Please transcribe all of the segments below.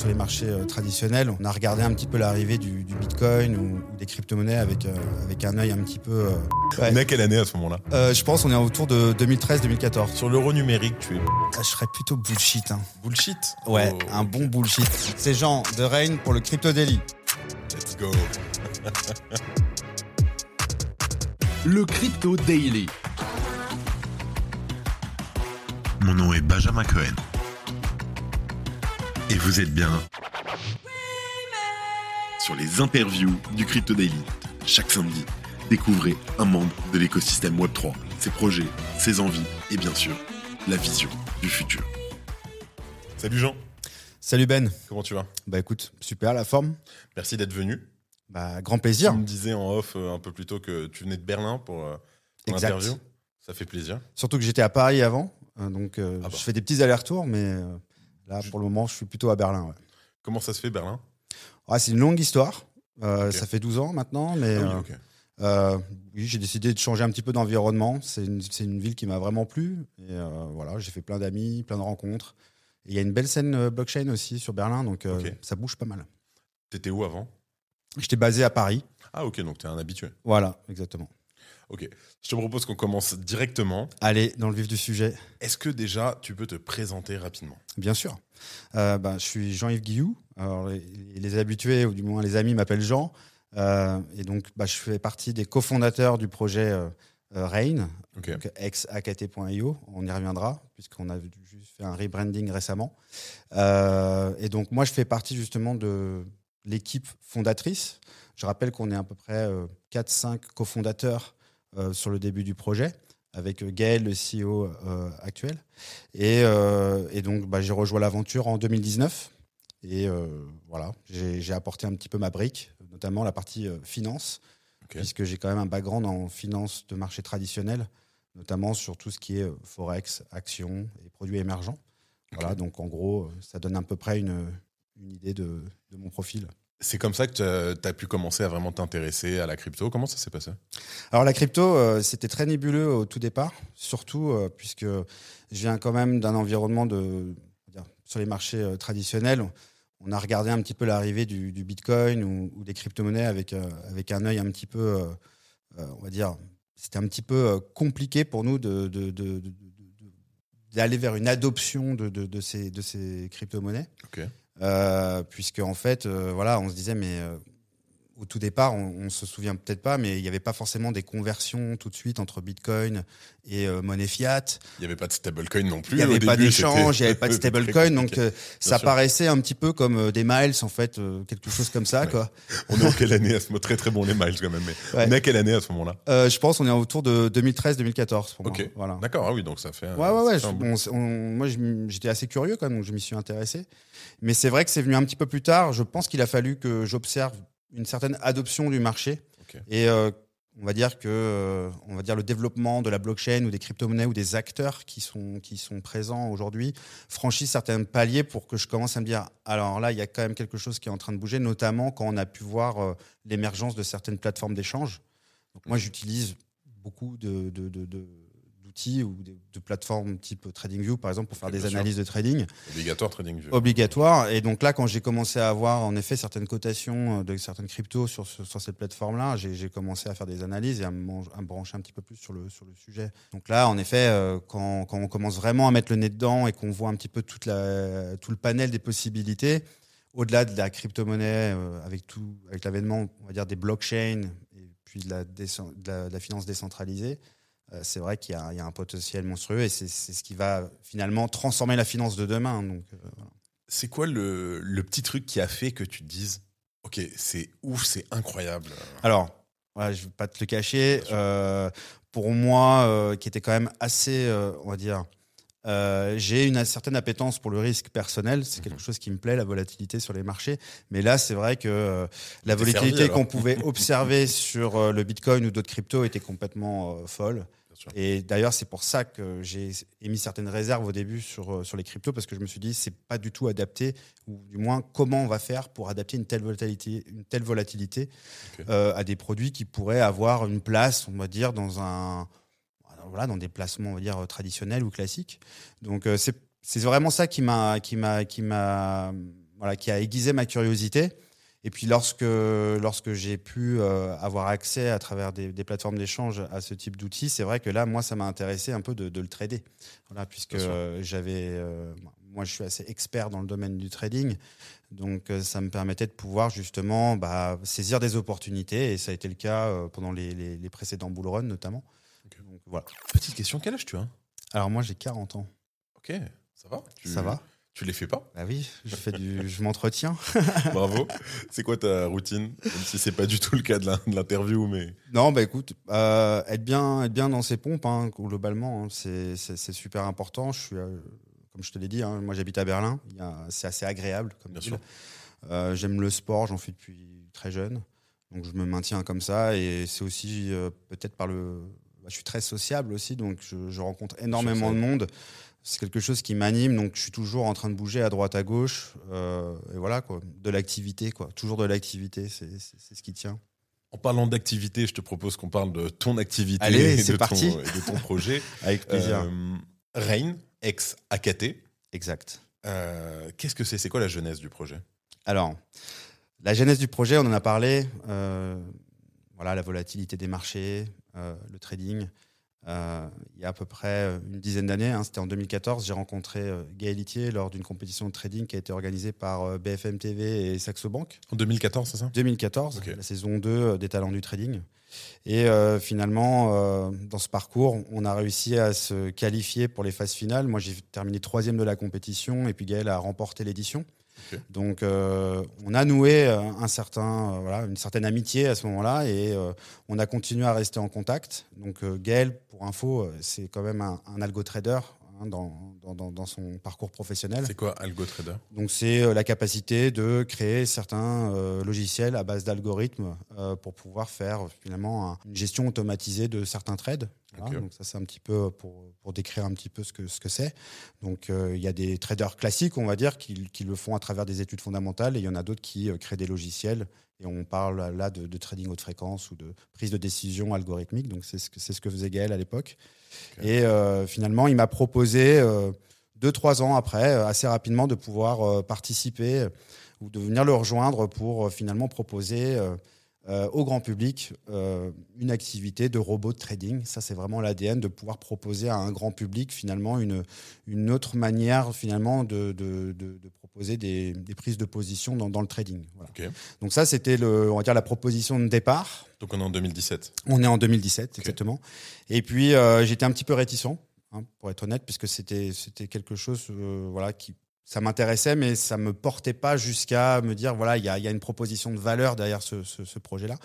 sur les marchés euh, traditionnels. On a regardé un petit peu l'arrivée du, du Bitcoin ou, ou des crypto-monnaies avec, euh, avec un œil un petit peu. euh, ouais. On est à quelle année à ce moment-là? Euh, je pense on est autour de 2013-2014. Sur l'euro numérique, tu es Ah, je serais plutôt bullshit. Hein. bullshit? Ouais, Oh, un bon bullshit. C'est Jean de Rain pour le Crypto Daily. Let's go. Le Crypto Daily. Mon nom est Benjamin Cohen. Et vous êtes bien sur les interviews du Crypto Daily. Chaque samedi, découvrez un membre de l'écosystème Web3, ses projets, ses envies et bien sûr, la vision du futur. Salut Jean, Salut Ben. comment tu vas? Bah écoute, super la forme. Merci d'être venu. Bah grand plaisir. Tu me disais en off euh, un peu plus tôt que tu venais de Berlin pour euh, ton Exact. interview. Ça fait plaisir. Surtout que j'étais à Paris avant, euh, donc euh, Ah bah. je fais des petits allers-retours, mais euh, là pour le moment je suis plutôt à Berlin. ouais. Comment ça se fait Berlin? Ah, c'est une longue histoire. Euh. Ça fait 12 ans maintenant, mais Ah oui, euh, euh, oui, j'ai décidé de changer un petit peu d'environnement. C'est une, ville qui m'a vraiment plu. Et euh, voilà, j'ai fait plein d'amis, plein de rencontres. Il y a une belle scène blockchain aussi sur Berlin, donc ça bouge pas mal. T'étais où avant? J'étais basé à Paris. Ah ok, donc t'es un habitué. Voilà, exactement. Ok. Je te propose qu'on commence directement. Allez, dans le vif du sujet, Est-ce que déjà tu peux te présenter rapidement? Bien sûr. Euh, bah, je suis Jean-Yves Guillou. Alors, les, les habitués, ou du moins les amis, m'appellent Jean. Euh, et donc, bah, je fais partie des cofondateurs du projet euh, euh, Rain, Ok. donc ex-AKT.io. On y reviendra, puisqu'on a juste fait un rebranding récemment. Euh, et donc, moi, je fais partie justement de l'équipe fondatrice. Je rappelle qu'on est à peu près euh, 4-5 cofondateurs sur le début du projet, avec euh, Gaël, le CEO euh, actuel. Et, euh, et donc, bah, j'ai rejoint l'aventure en 2019. Et euh, voilà, j'ai apporté un petit peu ma brique, notamment la partie euh, finance, puisque j'ai quand même un background en finance de marché traditionnel, notamment sur tout ce qui est euh, forex, actions et produits émergents. Voilà, donc en gros, euh, ça donne à peu près une, une idée de, de mon profil. C'est comme ça que tu as pu commencer à vraiment t'intéresser à la crypto. Comment ça s'est passé? Alors la crypto, euh, c'était très nébuleux au tout départ, surtout euh, puisque je viens quand même d'un environnement de sur les marchés euh, traditionnels. On a regardé un petit peu l'arrivée du, du Bitcoin ou, ou des crypto-monnaies avec avec un œil un petit peu, on va dire, c'était un petit peu compliqué pour nous de, de- de- de- de- de- d'aller vers une adoption de, de- de ces de ces crypto-monnaies. Ok. Euh, puisque en fait, euh, voilà, on se disait, mais euh, au tout départ, on, on se souvient peut-être pas, mais il n'y avait pas forcément des conversions tout de suite entre Bitcoin et euh, monnaie fiat. Il n'y avait pas de stablecoin non plus. Il n'y avait pas d'échange, il n'y avait pas de stablecoin, donc ça sûr. paraissait un petit peu comme des miles, en fait, quelque chose comme ça, Ouais. quoi. On est en quelle année à ce moment Très très bon les miles quand même. Mais Ouais. On est à quelle année à ce moment-là? Je pense on est autour de 2013-2014 pour Ok. moi. Voilà. D'accord, ah oui, donc ça fait. un- Ouais, ouais, ouais. ça fait un je- bout. on s- on- moi, j'étais assez curieux quand même, donc je m'y suis intéressé. Mais c'est vrai que c'est venu un petit peu plus tard. Je pense qu'il a fallu que j'observe une certaine adoption du marché. Et euh, on va dire que euh, on va dire le développement de la blockchain ou des crypto-monnaies ou des acteurs qui sont, qui sont présents aujourd'hui franchissent certains paliers pour que je commence à me dire alors là, il y a quand même quelque chose qui est en train de bouger, notamment quand on a pu voir euh, l'émergence de certaines plateformes d'échange. Moi, j'utilise beaucoup de, de- de- de- d'outils ou de, de plateformes type TradingView, par exemple, pour faire des sûr. analyses de trading Obligatoire trading view. obligatoires. Et donc là, quand j'ai commencé à avoir en effet certaines cotations euh, de certaines cryptos sur, sur cette plateforme-là, j'ai, j'ai commencé à faire des analyses et à me, man- à me brancher un petit peu plus sur le, sur le sujet. Donc là, en effet, euh, quand, quand on commence vraiment à mettre le nez dedans et qu'on voit un petit peu toute la, tout le panel des possibilités, au-delà de la crypto-monnaie, euh, avec, tout, avec l'avènement, on va dire, des blockchains et puis de la, de la, de la finance décentralisée, c'est vrai qu'il y a, il y a un potentiel monstrueux et c'est, ce qui va finalement transformer la finance de demain. Donc, euh, voilà. C'est quoi le, le petit truc qui a fait que tu te dises Ok, c'est ouf, c'est incroyable. Alors, voilà, je ne vais pas te le cacher. Euh, pour moi, euh, qui était quand même assez, euh, on va dire, euh, j'ai une certaine appétence pour le risque personnel. C'est quelque Mhm. chose qui me plaît, la volatilité sur les marchés. Mais là, c'est vrai que euh, la volatilité qu'on pouvait observer sur euh, le Bitcoin ou d'autres cryptos était complètement euh, folle. Sûr. Et d'ailleurs, c'est pour ça que j'ai émis certaines réserves au début sur, euh, sur les cryptos, parce que je me suis dit, c'est pas du tout adapté, ou du moins, comment on va faire pour adapter une telle volatilité, une telle volatilité euh, à des produits qui pourraient avoir une place, on va dire, dans un. Voilà, dans des placements, on va dire, traditionnels ou classiques. Donc, euh, c'est c'est vraiment ça qui m'a qui m'a qui m'a voilà, qui a aiguisé ma curiosité. Et puis lorsque, lorsque j'ai pu euh, avoir accès à travers des, des plateformes d'échange à ce type d'outils, c'est vrai que là, moi, ça m'a intéressé un peu de, de le trader. Voilà, puisque j'avais, euh, moi, je suis assez expert dans le domaine du trading. Donc, euh, ça me permettait de pouvoir justement bah, saisir des opportunités. Et ça a été le cas pendant les, les, les précédents bull runs, notamment. Ok. Donc, voilà. Petite question, quel âge tu as? Alors, moi, j'ai 40 ans. Ok, ça va? Tu- Ça va Tu les fais pas? Bah oui, je, fais du, je m'entretiens. Bravo. C'est quoi ta routine? Même si c'est pas du tout le cas de l'in- de l'interview, mais Non, bah écoute, euh, être bien, être bien dans ses pompes, hein, globalement, hein, c'est super important. Je suis, euh, comme je te l'ai dit, hein, moi j'habite à Berlin. C'est assez agréable comme Bien ville. sûr. Euh, J'aime le sport, j'en fais depuis très jeune, donc je me maintiens comme ça. Et c'est aussi peut-être par le, bah, je suis très sociable aussi, donc je, je rencontre énormément de monde. C'est quelque chose qui m'anime, donc je suis toujours en train de bouger à droite, à gauche, euh, et voilà quoi, de l'activité quoi, toujours de l'activité, c'est ce qui tient. en parlant d'activité, je te propose qu'on parle de ton activité Allez, et, de parti. ton, et de ton projet. Avec plaisir. Euh, Rain, ex-AKT. Exact. Euh, Qu'est-ce que c'est? C'est quoi la genèse du projet? Alors, la genèse du projet, on en a parlé. euh, voilà, la volatilité des marchés, le trading. Euh, il y a à peu près une dizaine d'années, hein, c'était en 2014, j'ai rencontré euh, Gaël Itier lors d'une compétition de trading qui a été organisée par euh, BFM TV et Saxo Bank. En 2014, c'est ça? 2014, Ok. la saison 2 euh, des talents du trading. Et euh, finalement, euh, dans ce parcours, on a réussi à se qualifier pour les phases finales. Moi, j'ai terminé troisième de la compétition et puis Gaël a remporté l'édition. Donc, euh, on a noué euh, euh, une certaine amitié à ce moment-là et on a continué à rester en contact. Donc, Gaël, pour info, c'est quand même un, algo trader hein, dans, son parcours professionnel. C'est quoi Algo Trader Donc c'est euh, la capacité de créer certains euh, logiciels à base d'algorithmes euh, pour pouvoir faire finalement un- une gestion automatisée de certains trades. Voilà. Donc ça c'est un petit peu pour, pour décrire un petit peu ce que ce que c'est. Donc euh, il y a des traders classiques on va dire qui, qui le font à travers des études fondamentales et il y en a d'autres qui créent des logiciels et on parle là de, de trading haute fréquence ou de prise de décision algorithmique. Donc c'est ce que c'est ce que faisait Gaël à l'époque. Et euh, finalement il m'a proposé euh, deux, trois ans après, euh, assez rapidement, de pouvoir euh, participer ou de venir le rejoindre pour finalement proposer au grand public une activité de robot de trading. Ça, c'est vraiment l'ADN de pouvoir proposer à un grand public finalement une, une autre manière finalement de, de, de- de proposer des, des prises de position dans, dans le trading. Voilà. Donc ça, c'était le, on va dire la proposition de départ. Donc on est en 2017. On est en 2017, exactement. Et puis, euh, j'étais un petit peu réticent, hein, pour être honnête, puisque c'était c'était quelque chose euh, voilà, qui ça m'intéressait, mais ça me portait pas jusqu'à me dire, voilà, il y a, y a une proposition de valeur derrière ce, ce- ce projet-là.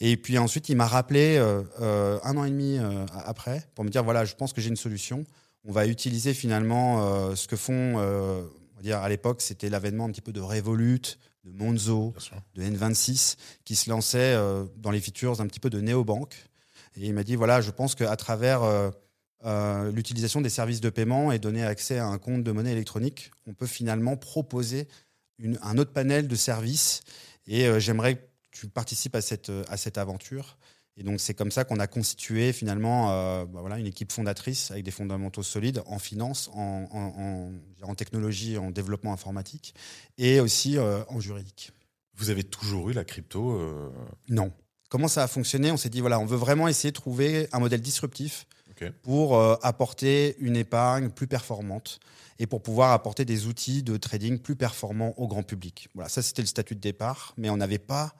Et puis ensuite, il m'a rappelé euh, un an et demi après pour me dire, voilà, je pense que j'ai une solution. On va utiliser finalement euh, ce que font, euh, dire à l'époque, c'était l'avènement un petit peu de Revolut, de Monzo, de N26 qui se lançait euh, dans les features un petit peu de néobanque. Et il m'a dit voilà, je pense qu'à travers euh, euh, l'utilisation des services de paiement et donner accès à un compte de monnaie électronique, on peut finalement proposer une- un autre panel de services. Et euh, j'aimerais que tu participes à cette, à cette aventure. Et donc c'est comme ça qu'on a constitué finalement euh, bah voilà, une équipe fondatrice avec des fondamentaux solides en finance, en, en, en- en technologie, en développement informatique et aussi euh, en juridique. Vous avez toujours eu la crypto euh, Non. Comment ça a fonctionné? On s'est dit, voilà, on veut vraiment essayer de trouver un modèle disruptif pour apporter une épargne plus performante et pour pouvoir apporter des outils de trading plus performants au grand public. Voilà, ça c'était le statut de départ, mais on n'avait pas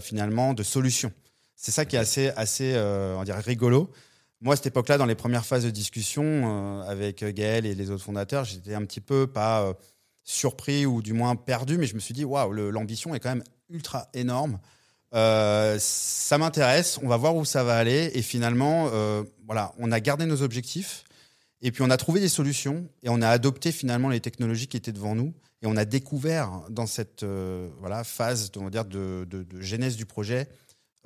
finalement de solution. C'est ça qui est assez, assez euh, on dirait rigolo. Moi, à cette époque-là, dans les premières phases de discussion euh, avec Gaël et les autres fondateurs, j'étais un petit peu pas euh, surpris ou du moins perdu, mais je me suis dit, waouh, l'ambition est quand même ultra énorme. Euh, ça m'intéresse, on va voir où ça va aller. Et finalement, euh, voilà, on a gardé nos objectifs et puis on a trouvé des solutions et on a adopté finalement les technologies qui étaient devant nous. Et on a découvert dans cette euh, voilà, phase on va dire, de, de- de genèse du projet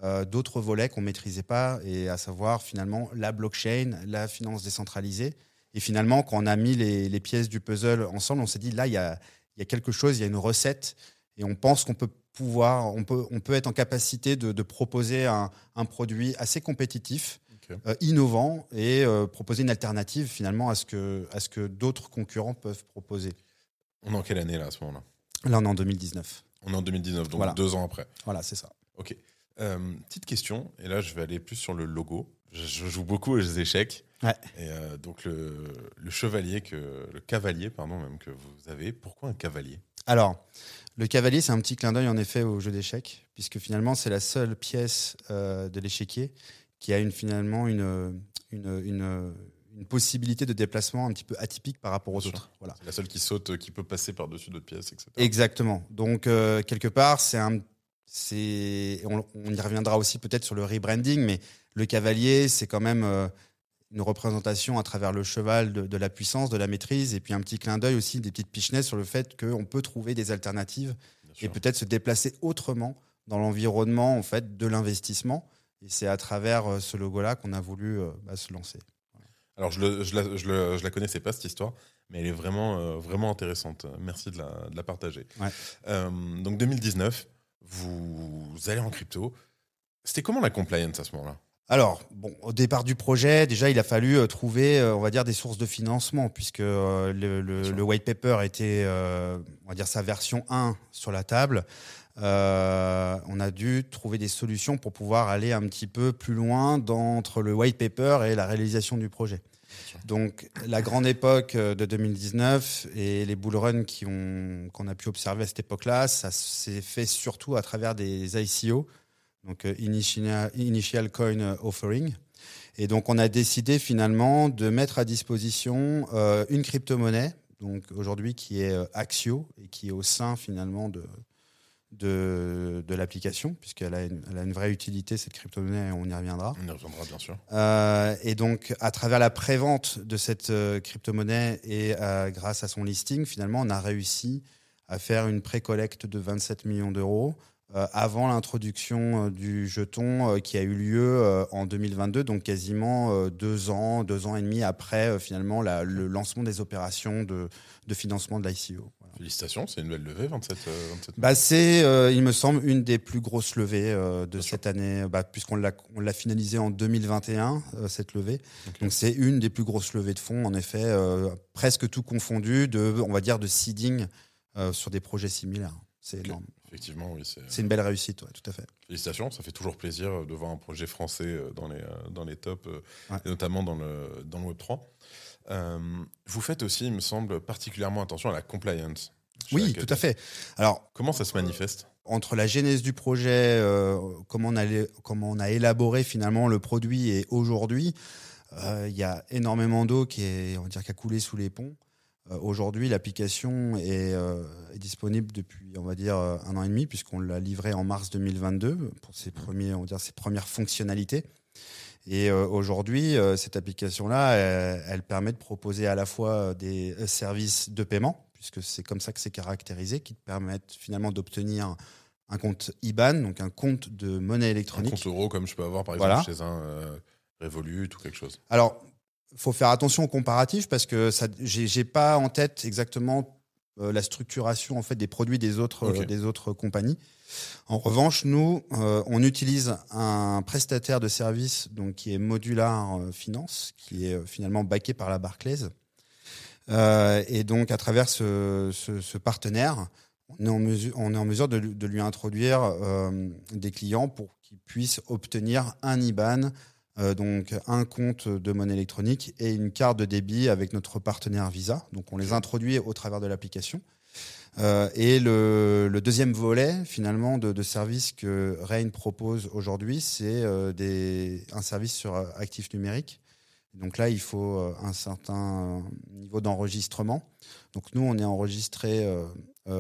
euh, d'autres volets qu'on maîtrisait pas, et à savoir finalement la blockchain, la finance décentralisée. Et finalement, quand on a mis les, les pièces du puzzle ensemble, on s'est dit là, il y a, il y a quelque chose, il y a une recette, et on pense qu'on peut pouvoir, on peut, on peut être en capacité de, de proposer un, un produit assez compétitif, euh, innovant, et euh, proposer une alternative finalement à ce que, à ce que d'autres concurrents peuvent proposer. On est en quelle année là à ce moment-là? Là, on est en 2019. On est en 2019, donc Voilà. deux ans après. Voilà, c'est ça. Ok. Euh, petite question, et là je vais aller plus sur le logo. Je, je joue beaucoup aux échecs. Ouais. Et euh, donc le, le chevalier, que, le cavalier, pardon, même que vous avez, pourquoi un cavalier? Alors, le cavalier, c'est un petit clin d'œil en effet au jeu d'échecs, puisque finalement, c'est la seule pièce euh, de l'échiquier qui a une, finalement une, une, une, une possibilité de déplacement un petit peu atypique par rapport aux Bien autres. Voilà. C'est la seule qui saute, qui peut passer par-dessus d'autres pièces, etc. Exactement. Donc, euh, quelque part, c'est un. C'est On, on y reviendra aussi peut-être sur le rebranding, mais le cavalier, c'est quand même euh, une représentation à travers le cheval de, de la puissance, de la maîtrise, et puis un petit clin d'œil aussi, des petites pichenettes sur le fait qu'on peut trouver des alternatives et peut-être se déplacer autrement dans l'environnement en fait de l'investissement. Et c'est à travers euh, ce logo-là qu'on a voulu euh, bah, se lancer. Alors, je, je, la, je, le- je la connaissais pas, cette histoire, mais elle est vraiment, euh, vraiment intéressante. Merci de la, de la partager. Ouais. Euh, donc, 2019, vous, allez en crypto. C'était comment la compliance à ce moment-là? Alors, bon, au départ du projet, déjà, il a fallu euh, trouver, euh, on va dire, des sources de financement, puisque euh, le, white paper était, on va dire, sa version 1 sur la table. On a dû trouver des solutions pour pouvoir aller un petit peu plus loin dans, entre le white paper et la réalisation du projet. Donc, la grande époque euh, de 2019 et les bull runs qu'on a pu observer à cette époque-là, ça s'est fait surtout à travers des ICO, donc euh, Initial, Initial Coin Offering. Et donc, on a décidé finalement de mettre à disposition euh, une crypto-monnaie, donc aujourd'hui qui est Axio et qui est au sein finalement de, de, de l'application, puisqu'elle a, une- elle a une vraie utilité, cette crypto-monnaie, on y reviendra. On y reviendra, bien sûr. Euh, et donc, à travers la prévente de cette euh, crypto-monnaie et euh, grâce à son listing, finalement, on a réussi à faire une pré-collecte de 27 millions d'euros avant l'introduction euh, du jeton euh, qui a eu lieu euh, en 2022, donc quasiment euh, deux ans, deux ans et demi après euh, finalement la- le lancement des opérations de, de financement de l'ICO. Voilà. Félicitations, c'est une belle levée, 27, euh, 27 Bah, c'est, euh, il me semble, une des plus grosses levées euh, de Bien sûr. cette année, bah, puisqu'on l'a, on l'a finalisé en 2021, euh, cette levée. Donc, c'est une des plus grosses levées de fonds, en effet, euh, presque tout confondu, de, on va dire, de seeding euh, sur des projets similaires. C'est énorme. Effectivement, oui, c'est. Une belle réussite, ouais, tout à fait. Félicitations, ça fait toujours plaisir de voir un projet français euh, dans les, euh, dans les tops, euh, Ouais. et notamment dans le, dans le Web3. Euh, vous faites aussi, il me semble, particulièrement attention à la compliance. Oui, tout à fait. Alors, Comment ça se manifeste? entre la genèse du projet, euh, comment, on a, comment on a élaboré finalement le produit et aujourd'hui, euh, il y a énormément d'eau qui, est, on va dire, qui a coulé sous les ponts. Euh, aujourd'hui, l'application est, euh, est disponible depuis, on va dire, euh, un an et demi, puisqu'on l'a livré en mars 2022 pour ses, premiers, on va dire, ses premières fonctionnalités. Et euh, aujourd'hui, euh, cette application-là, elle, elle permet de proposer à la fois des services de paiement, puisque c'est comme ça que c'est caractérisé, qui te permettent finalement d'obtenir un compte IBAN, donc un compte de monnaie Un électronique. compte euro, comme je peux avoir par exemple Voilà. chez un Revolut ou quelque chose. Alors, faut faire attention au comparatif parce que ça, j'ai, pas en tête exactement euh, la structuration en fait des produits des autres des autres compagnies. En revanche, nous, euh, on utilise un prestataire de service donc qui est Modular euh, Finance, qui est finalement backé par la Barclays. Euh, et donc, à travers ce, ce- ce partenaire, on est en mesure, on est en mesure de, lui- de lui introduire euh, des clients pour qu'ils puissent obtenir un IBAN euh, donc un compte de monnaie électronique et une carte de débit avec notre partenaire Visa. Donc on les introduit au travers de l'application. Euh, et le, deuxième volet finalement de, de service que Rain propose aujourd'hui, c'est euh, un service sur actifs numériques. Donc là, il faut un certain niveau d'enregistrement. Donc nous, on est enregistré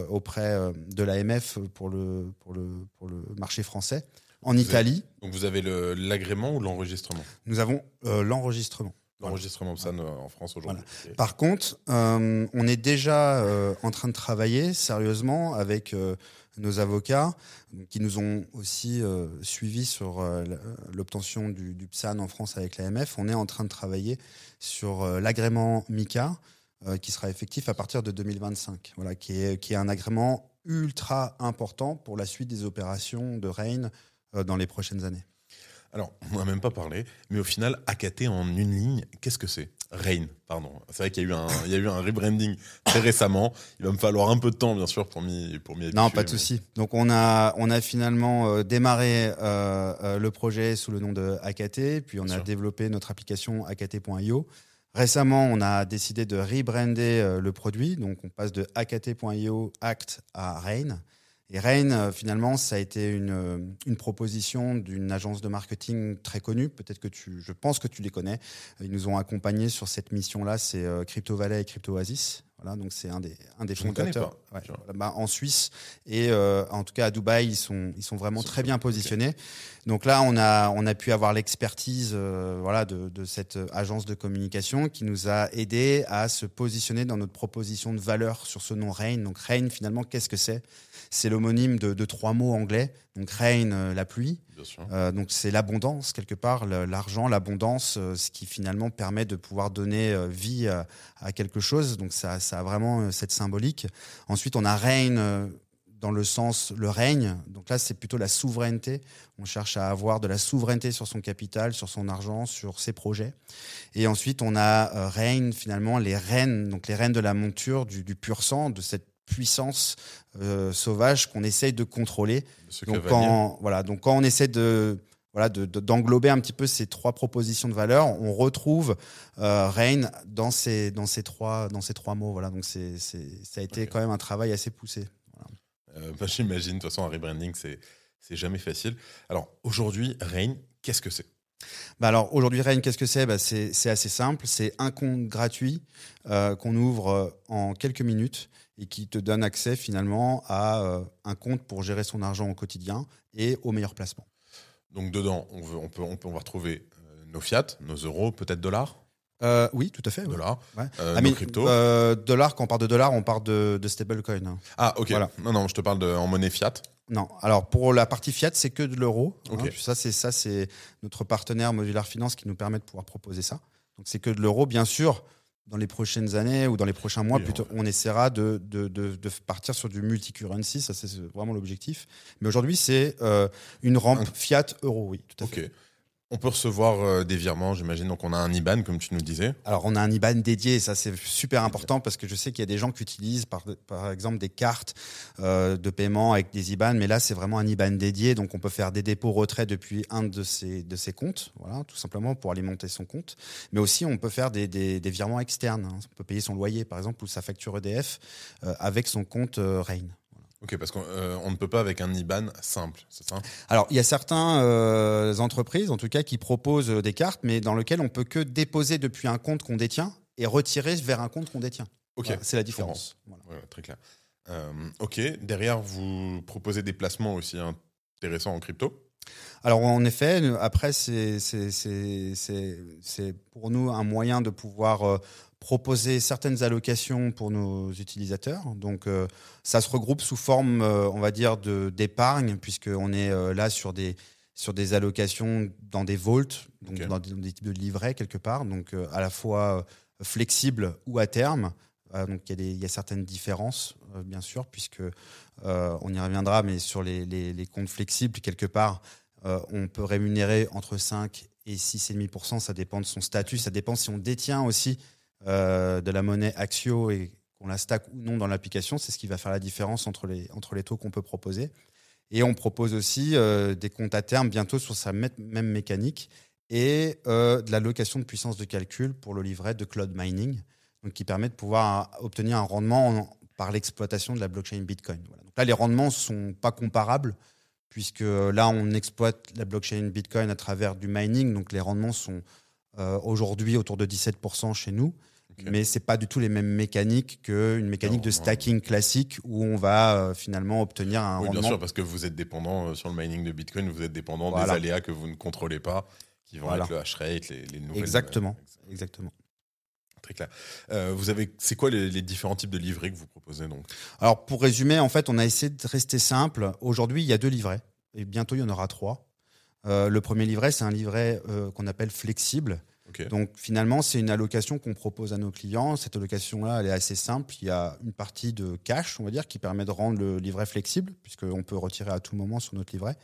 auprès de l'AMF pour pour le marché français. En Vous Italie, Donc vous avez le- l'agrément ou l'enregistrement? Nous avons euh, l'enregistrement. Voilà. L'enregistrement PSAN euh, en France aujourd'hui. Par contre, euh, on est déjà euh, en train de travailler sérieusement avec nos avocats qui nous ont aussi suivis sur l'obtention du, du PSAN en France avec l'AMF. On est en train de travailler sur l'agrément MICA qui sera effectif à partir de 2025, voilà, qui, est, qui est un agrément ultra important pour la suite des opérations de RAIN euh, dans les prochaines années. Alors, on n'a même pas parlé, mais au final, AKT en une ligne, qu'est-ce que c'est? Rain, pardon. C'est vrai qu'il y a eu un, il y a eu un rebranding très récemment. Il va me falloir un peu de temps, bien sûr, pour m'y, pour m'y Non, habituer, pas de mais- souci. Donc on a on a finalement euh, démarré euh, euh, le projet sous le nom de AKT, puis on Bien a sûr. développé notre application AKT.io. Récemment, on a décidé de rebrander euh, le produit, donc on passe de AKT.io Act à Rain. Et Rain, euh, finalement, ça a été une, euh, une proposition d'une agence de marketing très connue. Peut-être que tu, je pense que tu les connais. Ils nous ont accompagnés sur cette mission-là. C'est euh, Crypto Valley et Crypto Oasis. Voilà, donc c'est un des, un des fondateurs. Ouais, voilà, bah, en Suisse et euh, en tout cas à Dubaï, ils sont, ils sont vraiment Ils sont très bien positionnés. Donc là, on a, on a pu avoir l'expertise euh, voilà, de, de cette agence de communication qui nous a aidé à se positionner dans notre proposition de valeur sur ce nom Rain. Donc Rain, finalement, qu'est-ce que c'est? C'est l'homonyme de, de trois mots anglais. Donc Rain, euh, la pluie. Bien sûr. Euh, donc c'est l'abondance quelque part, l'argent, l'abondance, euh, ce qui finalement permet de pouvoir donner vie à, à quelque chose. Donc ça, ça a vraiment cette symbolique. Ensuite, on a euh, dans le sens le règne. Donc là, c'est plutôt la souveraineté. On cherche à avoir de la souveraineté sur son capital, sur son argent, sur ses projets. Et ensuite, on a euh, reign finalement les reines, donc les reines de la monture, du, du pur sang, de cette puissance euh, sauvage qu'on essaye de contrôler. Ce Donc quand, voilà, donc quand on essaie de voilà, de- de- d'englober un petit peu ces trois propositions de valeur, on retrouve euh, Rain dans ces, dans, ces trois, dans ces trois mots. Voilà, donc c'est, ça a été quand même un travail assez poussé. Euh, bah, J'imagine, de toute façon, un rebranding, c'est, jamais facile. Alors, aujourd'hui, Rain, qu'est-ce que c'est? Bah alors aujourd'hui, Rain, qu'est-ce que c'est? Bah c'est, assez simple. C'est un compte gratuit euh, qu'on ouvre euh, en quelques minutes et qui te donne accès finalement à euh, un compte pour gérer son argent au quotidien et au meilleur placement. Donc, dedans, on, veut, on, peut, on, peut, on va retrouver nos fiat, nos euros, peut-être dollars, Euh, oui, tout à fait. ouais. dollars, Ouais. euh, Ah, mais, cryptos. euh, dollars, quand on parle de dollars, on parle de, de stablecoin. hein. ah, ok. voilà. Non, non, je te parle de, en monnaie fiat. Non, alors pour la partie fiat, c'est que de l'euro. hein. Ok. Puis ça, c'est ça, c'est notre partenaire Modular Finance qui nous permet de pouvoir proposer ça. Donc c'est que de l'euro, bien sûr. Dans les prochaines années ou dans les prochains mois, Oui, plutôt, on essaiera de, de, de, de partir sur du multi-currency. Ça, c'est vraiment l'objectif. Mais aujourd'hui, c'est une rampe fiat euro, oui, tout à fait. Ok. On peut recevoir euh, des virements, j'imagine. Donc, on a un IBAN, comme tu nous disais. Alors, on a un IBAN dédié, et ça c'est super important parce que je sais qu'il y a des gens qui utilisent par, par exemple des cartes euh, de paiement avec des IBAN, mais là c'est vraiment un IBAN dédié, donc on peut faire des dépôts retraits depuis un de ces, de ces comptes, voilà, tout simplement pour alimenter son compte. Mais aussi on peut faire des, des, des virements externes, hein. on peut payer son loyer par exemple ou sa facture EDF euh, avec son compte euh, Rain. Ok, parce qu'on euh, ne peut pas avec un IBAN simple, c'est ça? Alors, il y a certaines entreprises, en tout cas, qui proposent euh, des cartes, mais dans lesquelles on peut que déposer depuis un compte qu'on détient et retirer vers un compte qu'on détient. Ok, Voilà, c'est la différence. Voilà. Très clair. Euh, ok, derrière, vous proposez des placements aussi intéressants en crypto? Alors en effet, après c'est pour nous un moyen de pouvoir euh, proposer certaines allocations pour nos utilisateurs. Donc euh, ça se regroupe sous forme, euh, on va dire, d'épargne puisqu'on est euh, là sur des sur des allocations dans des vaults, donc dans, des, dans des types de livrets quelque part, donc à la fois euh, flexible ou à terme. Donc il y, a y certaines différences, bien sûr, puisque on y reviendra, mais sur les, les, les comptes flexibles, quelque part, on peut rémunérer entre 5 et 6,5%, ça dépend de son statut, ça dépend si on détient aussi euh, de la monnaie Axio et qu'on la stack ou non dans l'application, c'est ce qui va faire la différence entre les, entre les taux qu'on peut proposer. Et on propose aussi euh, des comptes à terme bientôt sur sa même mécanique et euh, de la location de puissance de calcul pour le livret de cloud mining, donc qui permet de pouvoir obtenir un rendement en- par l'exploitation de la blockchain Bitcoin. Là, les rendements sont pas comparables puisque là, on exploite la blockchain Bitcoin à travers du mining, donc les rendements sont aujourd'hui autour de 17% chez nous. Ok. Mais c'est pas du tout les mêmes mécaniques qu'une mécanique Non, de non. stacking classique où on va euh, finalement obtenir un Oui, bien sûr, parce que vous êtes dépendant euh, sur le mining de Bitcoin, vous êtes dépendant Voilà. des aléas que vous ne contrôlez pas, qui vont Voilà. être le hash rate, les, les nouvelles. Exactement. Exactement. Très clair. Euh, vous avez, c'est quoi les, les différents types de livrets que vous proposez donc? Alors pour résumer, en fait, on a essayé de rester simple. Aujourd'hui, il y a deux livrets et bientôt il y en aura trois. Euh, le premier livret, c'est un livret euh, qu'on appelle flexible. Donc finalement, c'est une allocation qu'on propose à nos clients. Cette allocation-là, elle est assez simple. Il y a une partie de cash, on va dire, qui permet de rendre le livret flexible, puisqu'on peut retirer à tout moment sur notre livret.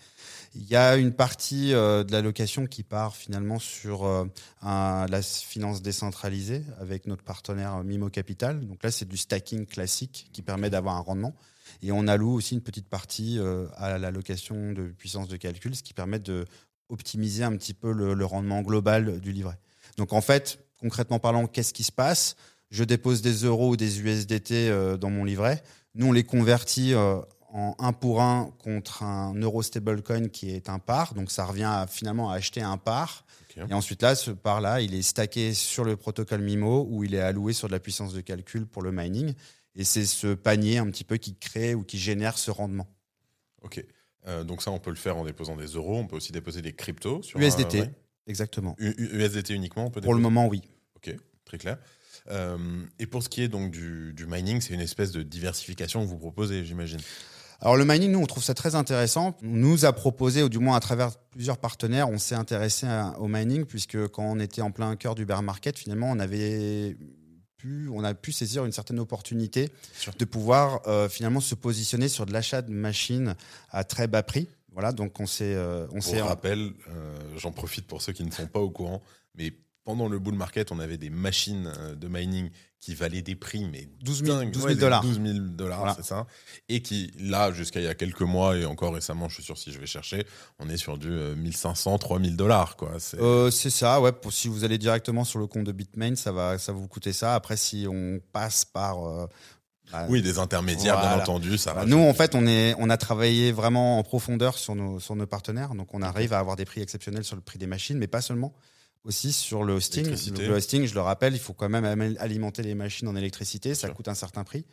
Il y a une partie euh, de l'allocation qui part finalement sur euh, un- la finance décentralisée avec notre partenaire euh, Mimo Capital. Donc là, c'est du stacking classique qui permet d'avoir un rendement. Et on alloue aussi une petite partie euh, à l'allocation de puissance de calcul, ce qui permet de optimiser un petit peu le, le rendement global du livret. Donc en fait, concrètement parlant, qu'est-ce qui se passe? Je dépose des euros ou des USDT euh, dans mon livret. Nous, on les convertit euh, en 1 pour 1 contre un euro stablecoin qui est un par. Donc ça revient à, finalement à acheter un par. Et ensuite là, ce par-là, il est stacké sur le protocole MIMO où il est alloué sur de la puissance de calcul pour le mining. Et c'est ce panier un petit peu qui crée ou qui génère ce rendement. Ok. Euh, donc ça, on peut le faire en déposant des euros. On peut aussi déposer des cryptos. Sur, USDT. Exactement. U- USDT uniquement, on peut Pour le moment, oui. Ok, très clair. Euh, et pour ce qui est donc du, du mining, c'est une espèce de diversification que vous proposez, j'imagine. Alors le mining, nous, on trouve ça très intéressant. On nous a proposé, ou du moins à travers plusieurs partenaires, on s'est intéressé à- au mining, puisque quand on était en plein cœur du bear market, finalement, on avait pu, on a pu saisir une certaine opportunité de pouvoir euh, finalement se positionner sur de l'achat de machines à très bas prix. Voilà, donc on s'est, euh, on s'est, Pour rappel, euh, j'en profite pour ceux qui ne sont pas au courant, mais pendant le bull market, on avait des machines euh, de mining qui valaient des prix, mais 12 000 dingues. 12 000 Ouais, des dollars. 12 000 dollars, Voilà. c'est ça. Et qui, là, jusqu'à il y a quelques mois, et encore récemment, je suis sûr si je vais chercher, on est sur du euh, 1500, 3000 dollars, quoi. C'est- Euh, ça, ouais. Pour, si vous allez directement sur le compte de Bitmain, ça va, ça va vous coûter ça. Après, si on passe par euh, oui, des intermédiaires, bien entendu, ça rajoute. Nous, en fait, on, est, on a travaillé vraiment en profondeur sur nos, sur nos partenaires. Donc, on arrive à avoir des prix exceptionnels sur le prix des machines, mais pas seulement. Aussi sur le hosting. Le hosting, je le rappelle, il faut quand même alimenter les machines en électricité. Ça coûte un certain prix.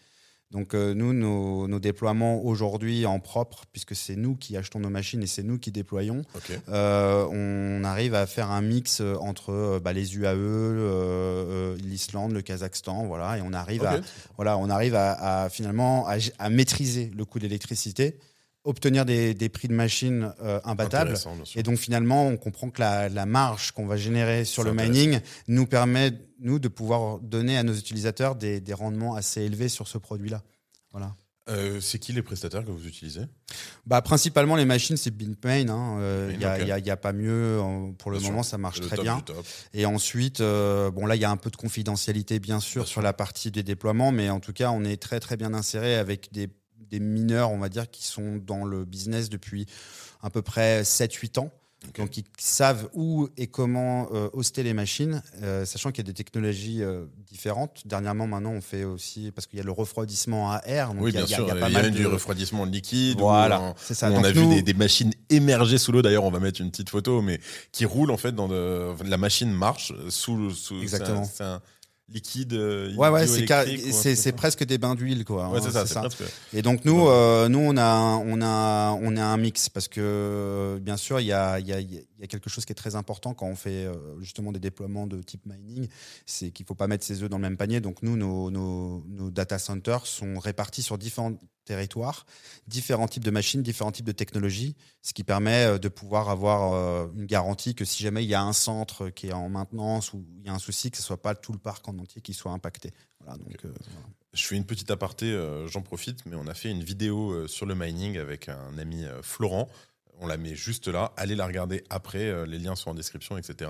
Donc, euh, nous, nos, nos déploiements aujourd'hui en propre, puisque c'est nous qui achetons nos machines et c'est nous qui déployons, euh, on arrive à faire un mix euh, entre bah, les UAE, euh, l'Islande, le Kazakhstan, voilà, et on arrive à voilà, on arrive à, à finalement à, à maîtriser le coût de l'électricité, obtenir des, des prix de machines euh, imbattables. Et donc finalement, on comprend que la, la marge qu'on va générer sur le mining nous permet nous de pouvoir donner à nos utilisateurs des, des rendements assez élevés sur ce produit-là. Voilà. Euh, c'est qui les prestataires que vous utilisez? Bah, principalement les machines, c'est Bitmain. hein. Euh, Il n'y a, a- pas mieux. Pour le Bien moment, sûr. ça marche Le très bien. Et ensuite, euh, bon là, il y a un peu de confidentialité bien sûr Bien sur sûr. la partie des déploiements, mais en tout cas, on est très très bien inséré avec des, des mineurs, on va dire, qui sont dans le business depuis à peu près 7-8 ans. Donc, ils savent où et comment euh, hoster les machines, euh, sachant qu'il y a des technologies euh, différentes. Dernièrement, maintenant, on fait aussi, parce qu'il y a le refroidissement à air. Donc oui, il y a, bien il y a- sûr. il y a y pas a mal même du refroidissement liquide. Voilà, c'est ça. on Donc a nous- vu des, des machines émerger sous l'eau. D'ailleurs, on va mettre une petite photo, mais qui roulent en fait dans de, la machine marche sous, sous Exactement. C'est un liquide. euh, Ouais, ouais, c'est un presque des bains d'huile, quoi. Ouais, hein, c'est ça. Presque. Et donc nous, euh, nous on a, on a, on a un mix parce que bien sûr il y a, il y, a, y a quelque chose qui est très important quand on fait euh, justement des déploiements de type mining, c'est qu'il faut pas mettre ses œufs dans le même panier. Donc nous, nos, nos, nos data centers sont répartis sur différents territoires, différents types de machines, différents types de technologies, ce qui permet euh, de pouvoir avoir euh, une garantie que si jamais il y a un centre qui est en maintenance ou il y a un souci, que ce soit pas tout le parc en entier qui soit impacté. Voilà, donc, euh. Je fais une petite aparté, j'en profite, mais on a fait une vidéo sur le mining avec un ami Florent. On la met juste là. Allez la regarder après. euh, les liens sont en description, etc.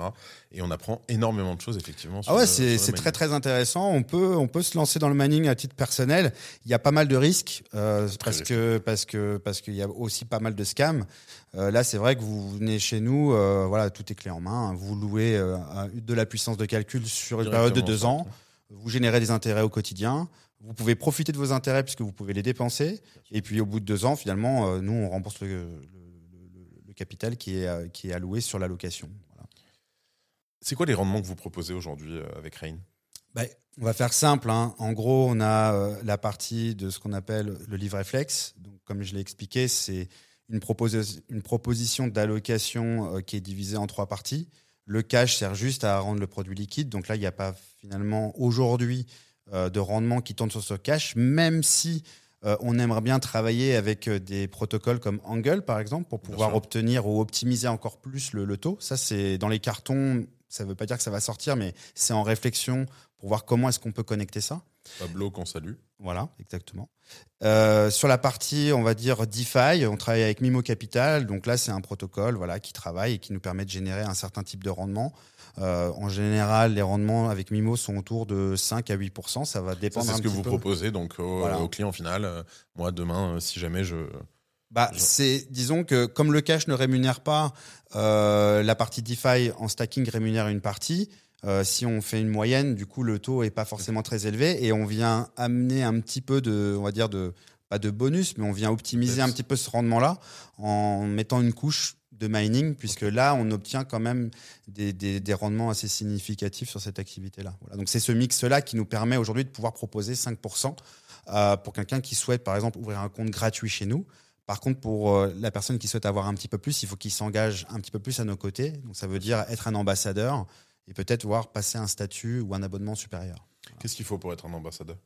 Et on apprend énormément de choses, effectivement. sur Ah ouais, c'est très très intéressant. On peut on peut se lancer dans le mining à titre personnel. Il y a pas mal de risques euh, parce que parce que parce qu'il y a aussi pas mal de scams. Euh, là, c'est vrai que vous venez chez nous, euh, voilà, tout est clé en main. Vous louez de la puissance de calcul sur une période de deux ans. Vous générez des intérêts au quotidien. Vous pouvez profiter de vos intérêts puisque vous pouvez les dépenser. Et puis au bout de deux ans, finalement, euh, nous on rembourse le, le- le- capital qui est euh, qui est alloué sur l'allocation. Voilà. C'est quoi les rendements que vous proposez aujourd'hui euh, avec Rain? Ben, on va faire simple. hein. En gros, on a euh, la partie de ce qu'on appelle le livret flex. Donc, comme je l'ai expliqué, c'est une, proposi- une proposition d'allocation euh, qui est divisée en trois parties. Le cash sert juste à rendre le produit liquide. Donc là, il n'y a pas finalement aujourd'hui euh, de rendement qui tourne sur ce cash, même si euh, on aimerait bien travailler avec euh, des protocoles comme Angle, par exemple, pour pouvoir obtenir ou optimiser encore plus le, le taux. Ça, c'est dans les cartons, ça veut pas dire que ça va sortir, mais c'est en réflexion pour voir comment est-ce qu'on peut connecter ça. Pablo qu'on salue. Voilà, exactement. Euh, sur la partie, on va dire DeFi, on travaille avec Mimo Capital. Donc là, c'est un protocole, voilà, qui travaille et qui nous permet de générer un certain type de rendement. Euh, en général, les rendements avec Mimo sont autour de 5 à 8% Ça va dépendre c'est un ce que petit vous peu. proposez donc au, Voilà. au client final. Euh, Moi, demain, euh, si jamais je. Bah, Je- c'est, disons que comme le cash ne rémunère pas, la partie DeFi en stacking rémunère une partie. Euh, si on fait une moyenne, du coup, le taux est pas forcément très élevé et on vient amener un petit peu de, on va dire de, pas de bonus, mais on vient optimiser un petit peu ce rendement-là en mettant une couche de mining, puisque là, on obtient quand même des, des, des rendements assez significatifs sur cette activité-là. Voilà. Donc, c'est ce mix-là qui nous permet aujourd'hui de pouvoir proposer 5% euh, pour quelqu'un qui souhaite, par exemple, ouvrir un compte gratuit chez nous. Par contre, pour euh, la personne qui souhaite avoir un petit peu plus, il faut qu'il s'engage un petit peu plus à nos côtés. Donc, ça veut dire être un ambassadeur et peut-être voir passer un statut ou un abonnement supérieur. Qu'est-ce qu'il faut pour être un ambassadeur?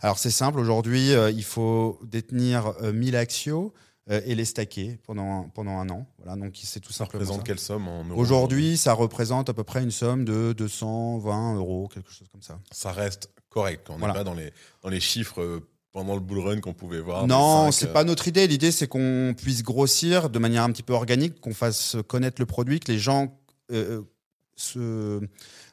Alors, c'est simple. Aujourd'hui, euh, il faut détenir euh, 1000 actions euh, et les stacker pendant, pendant un an. Voilà, donc c'est tout Ça simplement représente ça. quelle somme en euros Aujourd'hui, ça représente à peu près une somme de 220 euros, quelque chose comme ça. Ça reste correct. On n'est Voilà. pas dans les, dans les chiffres euh, pendant le bull run qu'on pouvait voir. Non, c'est cinq, pas notre idée. L'idée, c'est qu'on puisse grossir de manière un petit peu organique, qu'on fasse connaître le produit, que les gens euh, se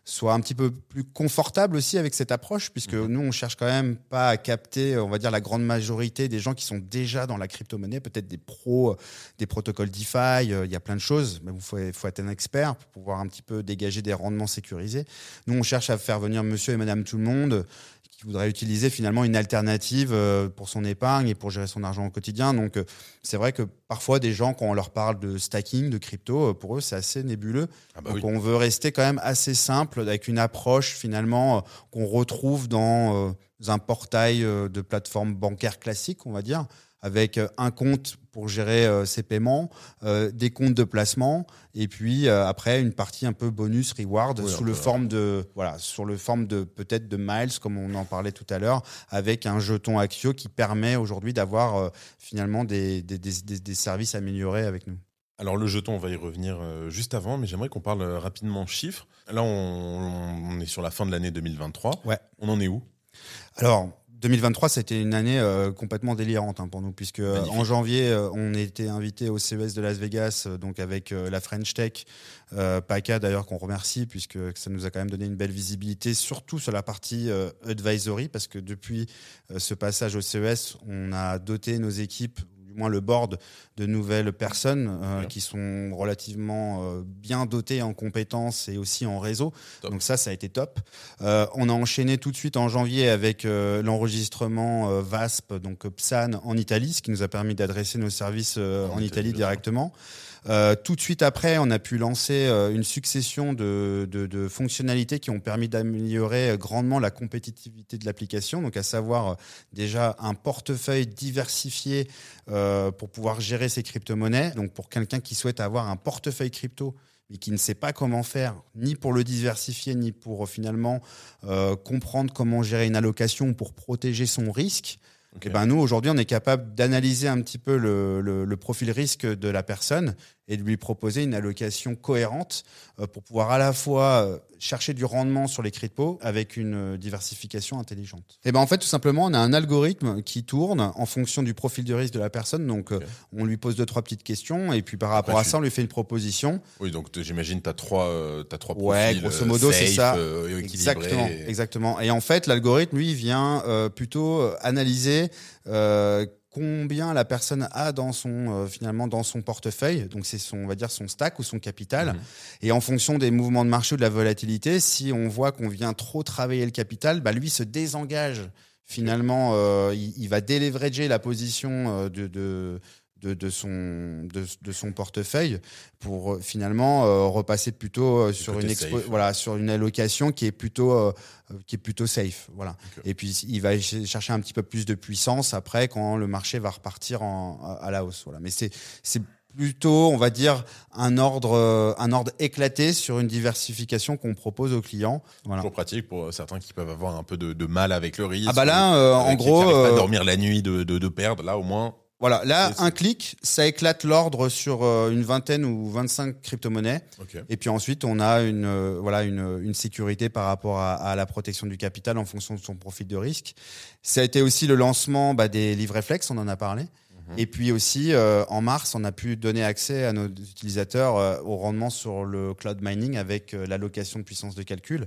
soient un petit peu plus confortables aussi avec cette approche, puisque Mhm. nous, on cherche quand même pas à capter, on va dire, la grande majorité des gens qui sont déjà dans la crypto-monnaie, peut-être des pros, euh, des protocoles DeFi, euh, il y a plein de choses, mais il faut, faut être un expert pour pouvoir un petit peu dégager des rendements sécurisés. Nous, on cherche à faire venir monsieur et madame tout le monde qui voudrait utiliser finalement une alternative euh, pour son épargne et pour gérer son argent au quotidien. Donc, euh, c'est vrai que parfois, des gens, quand on leur parle de stacking, de crypto, euh, pour eux, c'est assez nébuleux. Ah bah Donc, oui. on veut rester quand même assez simple, avec une approche finalement qu'on retrouve dans un portail de plateforme bancaire classique, on va dire, avec euh, un compte pour gérer euh, ses paiements, euh, des comptes de placement, et puis après une partie un peu bonus reward Oui, sous le forme de voilà sur le forme de peut-être de miles comme on en parlait tout à l'heure, avec un jeton Axio qui permet aujourd'hui d'avoir finalement des, des, des, des- des services améliorés avec nous. Alors le jeton, on va y revenir juste avant, mais j'aimerais qu'on parle rapidement chiffres. Là, on, on est sur la fin de l'année 2023. Ouais. On en est où? Alors, 2023, c'était une année euh, complètement délirante hein, pour nous, puisque euh, en janvier, euh, on était invité au CES de Las Vegas, donc avec la French Tech, PACA d'ailleurs qu'on remercie, puisque ça nous a quand même donné une belle visibilité, surtout sur la partie advisory, parce que depuis ce passage au CES, on a doté nos équipes moins le board de nouvelles personnes euh, qui sont relativement euh, bien dotées en compétences et aussi en réseau. Top. Donc ça, ça a été top. Euh, on a enchaîné tout de suite en janvier avec l'enregistrement VASP, donc PSAN en Italie, ce qui nous a permis d'adresser nos services En Italie, directement. Euh, tout de suite après, on a pu lancer euh, une succession de, de- de fonctionnalités qui ont permis d'améliorer euh, grandement la compétitivité de l'application. Donc, à savoir déjà un portefeuille diversifié euh, pour pouvoir gérer ses crypto-monnaies. Donc, pour quelqu'un qui souhaite avoir un portefeuille crypto mais qui ne sait pas comment faire, ni pour le diversifier, ni pour finalement euh, comprendre comment gérer une allocation pour protéger son risque. Ok. Eh ben nous, aujourd'hui, on est capable d'analyser un petit peu le, le- le profil risque de la personne et de lui proposer une allocation cohérente euh, pour pouvoir à la fois euh, chercher du rendement sur les cryptos avec une euh, diversification intelligente. Et ben en fait, tout simplement, on a un algorithme qui tourne en fonction du profil de risque de la personne. Donc, on lui pose deux, trois petites questions et puis par rapport Après, à tu- ça, on lui fait une proposition. Oui, donc j'imagine tu as trois, euh, t'as trois Ouais, profils. grosso modo, c'est ça. euh, équilibrés. Exactement, exactement. Et en fait, l'algorithme, lui, vient euh, plutôt analyser combien la personne a dans son euh, finalement dans son portefeuille. Donc c'est son, on va dire son stack ou son capital. Mhm. Et en fonction des mouvements de marché ou de la volatilité, si on voit qu'on vient trop travailler le capital, bah lui se désengage. Finalement, euh, il, il va déleverager la position euh, de, de de, de son de, de son portefeuille pour euh, finalement euh, repasser plutôt euh, sur une expo- voilà sur une allocation qui est plutôt euh, qui est plutôt safe voilà et puis il va ch- chercher un petit peu plus de puissance après quand le marché va repartir en, à la hausse voilà mais c'est plutôt on va dire un ordre un ordre éclaté sur une diversification qu'on propose aux clients voilà Toujours pratique pour certains qui peuvent avoir un peu de, de mal avec le risque. ah bah là en gros pas à dormir la nuit de, de, de perdre. Là, au moins, Voilà, là, un clic, ça éclate l'ordre sur euh, une vingtaine ou 25 crypto-monnaies. Ok. Et puis ensuite, on a une, euh, voilà, une, une sécurité par rapport à, à la protection du capital en fonction de son profil de risque. Ça a été aussi le lancement bah, des livrets flex, on en a parlé. Mhm. Et puis aussi, euh, en mars, on a pu donner accès à nos utilisateurs euh, au rendement sur le cloud mining avec l'allocation de puissance de calcul.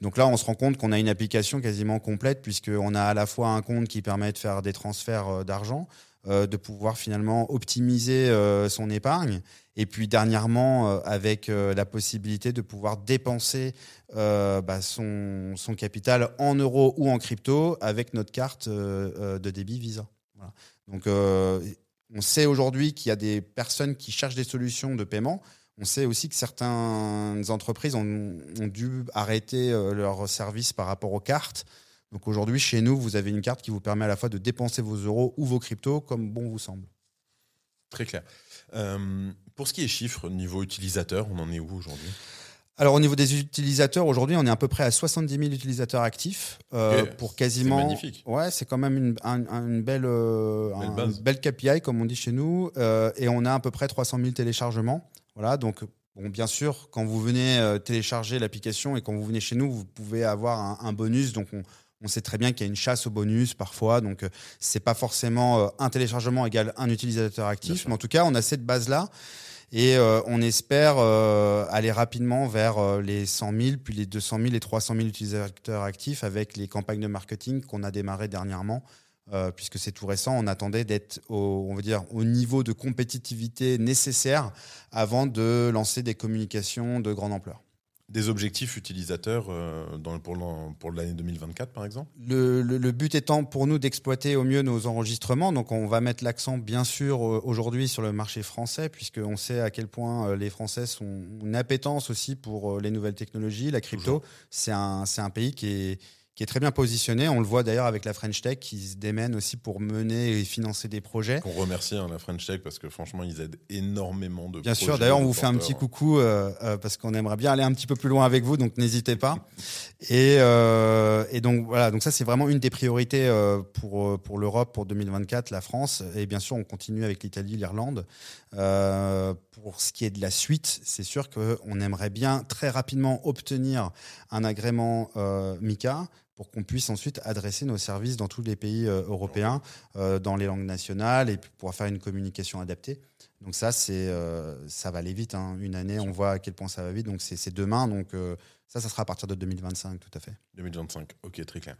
Donc là, on se rend compte qu'on a une application quasiment complète puisqu'on a à la fois un compte qui permet de faire des transferts d'argent, de pouvoir finalement optimiser euh, son épargne. Et puis dernièrement, euh, avec euh, la possibilité de pouvoir dépenser euh, bah, son, son capital en euros ou en crypto avec notre carte euh, euh, de débit Visa. Donc euh, on sait aujourd'hui qu'il y a des personnes qui cherchent des solutions de paiement. On sait aussi que certaines entreprises ont, ont dû arrêter euh, leurs services par rapport aux cartes. Donc aujourd'hui, chez nous, vous avez une carte qui vous permet à la fois de dépenser vos euros ou vos cryptos comme bon vous semble. Très clair. Euh, pour ce qui est chiffres, niveau utilisateur, on en est où aujourd'hui? Alors au niveau des utilisateurs, aujourd'hui, on est à peu près à 70 000 utilisateurs actifs euh, pour quasiment. c'est magnifique. Ouais, c'est quand même une, un- un- une belle, euh, Belle un- belle KPI comme on dit chez nous, euh, et on a à peu près 300 000 téléchargements. Voilà, donc bon, bien sûr, quand vous venez télécharger l'application et quand vous venez chez nous, vous pouvez avoir un, un bonus. Donc on, on sait très bien qu'il y a une chasse au bonus parfois, donc euh, c'est pas forcément euh, un téléchargement égale un utilisateur actif, mais en tout cas, on a cette base là. Et euh, on espère euh, aller rapidement vers euh, les 100 000, puis les 200 000 et 300 000 utilisateurs actifs avec les campagnes de marketing qu'on a démarrées dernièrement, puisque c'est tout récent. On attendait d'être au, on va dire, au niveau de compétitivité nécessaire avant de lancer des communications de grande ampleur. Des objectifs utilisateurs euh, dans, pour l'an- pour l'année 2024, par exemple? Le, le- le but étant pour nous d'exploiter au mieux nos enregistrements. Donc on va mettre l'accent bien sûr aujourd'hui sur le marché français, puisqu'on sait à quel point euh, les Français sont une appétence aussi pour euh, les nouvelles technologies, la crypto. C'est un, c'est un pays qui est, qui est très bien positionné. On le voit d'ailleurs avec la French Tech qui se démène aussi pour mener et financer des projets. Qu'on remercie hein, la French Tech parce que franchement, ils aident énormément de Bien sûr, d'ailleurs, on vous fait un petit coucou euh, euh, parce qu'on aimerait bien aller un petit peu plus loin avec vous, donc n'hésitez pas. Et, euh, et donc voilà, donc ça c'est vraiment une des priorités euh, pour euh, pour l'Europe pour 2024, la France, et bien sûr on continue avec l'Italie, l'Irlande. Euh, pour ce qui est de la suite, c'est sûr qu'on aimerait bien très rapidement obtenir un agrément euh, MICA pour qu'on puisse ensuite adresser nos services dans tous les pays européens, dans les langues nationales, et pouvoir faire une communication adaptée. Donc ça, c'est euh, ça va aller vite. hein. Une année, on voit à quel point ça va vite. Donc c'est demain. Donc euh, ça, ça sera à partir de 2025, tout à fait. 2025, ok, très clair.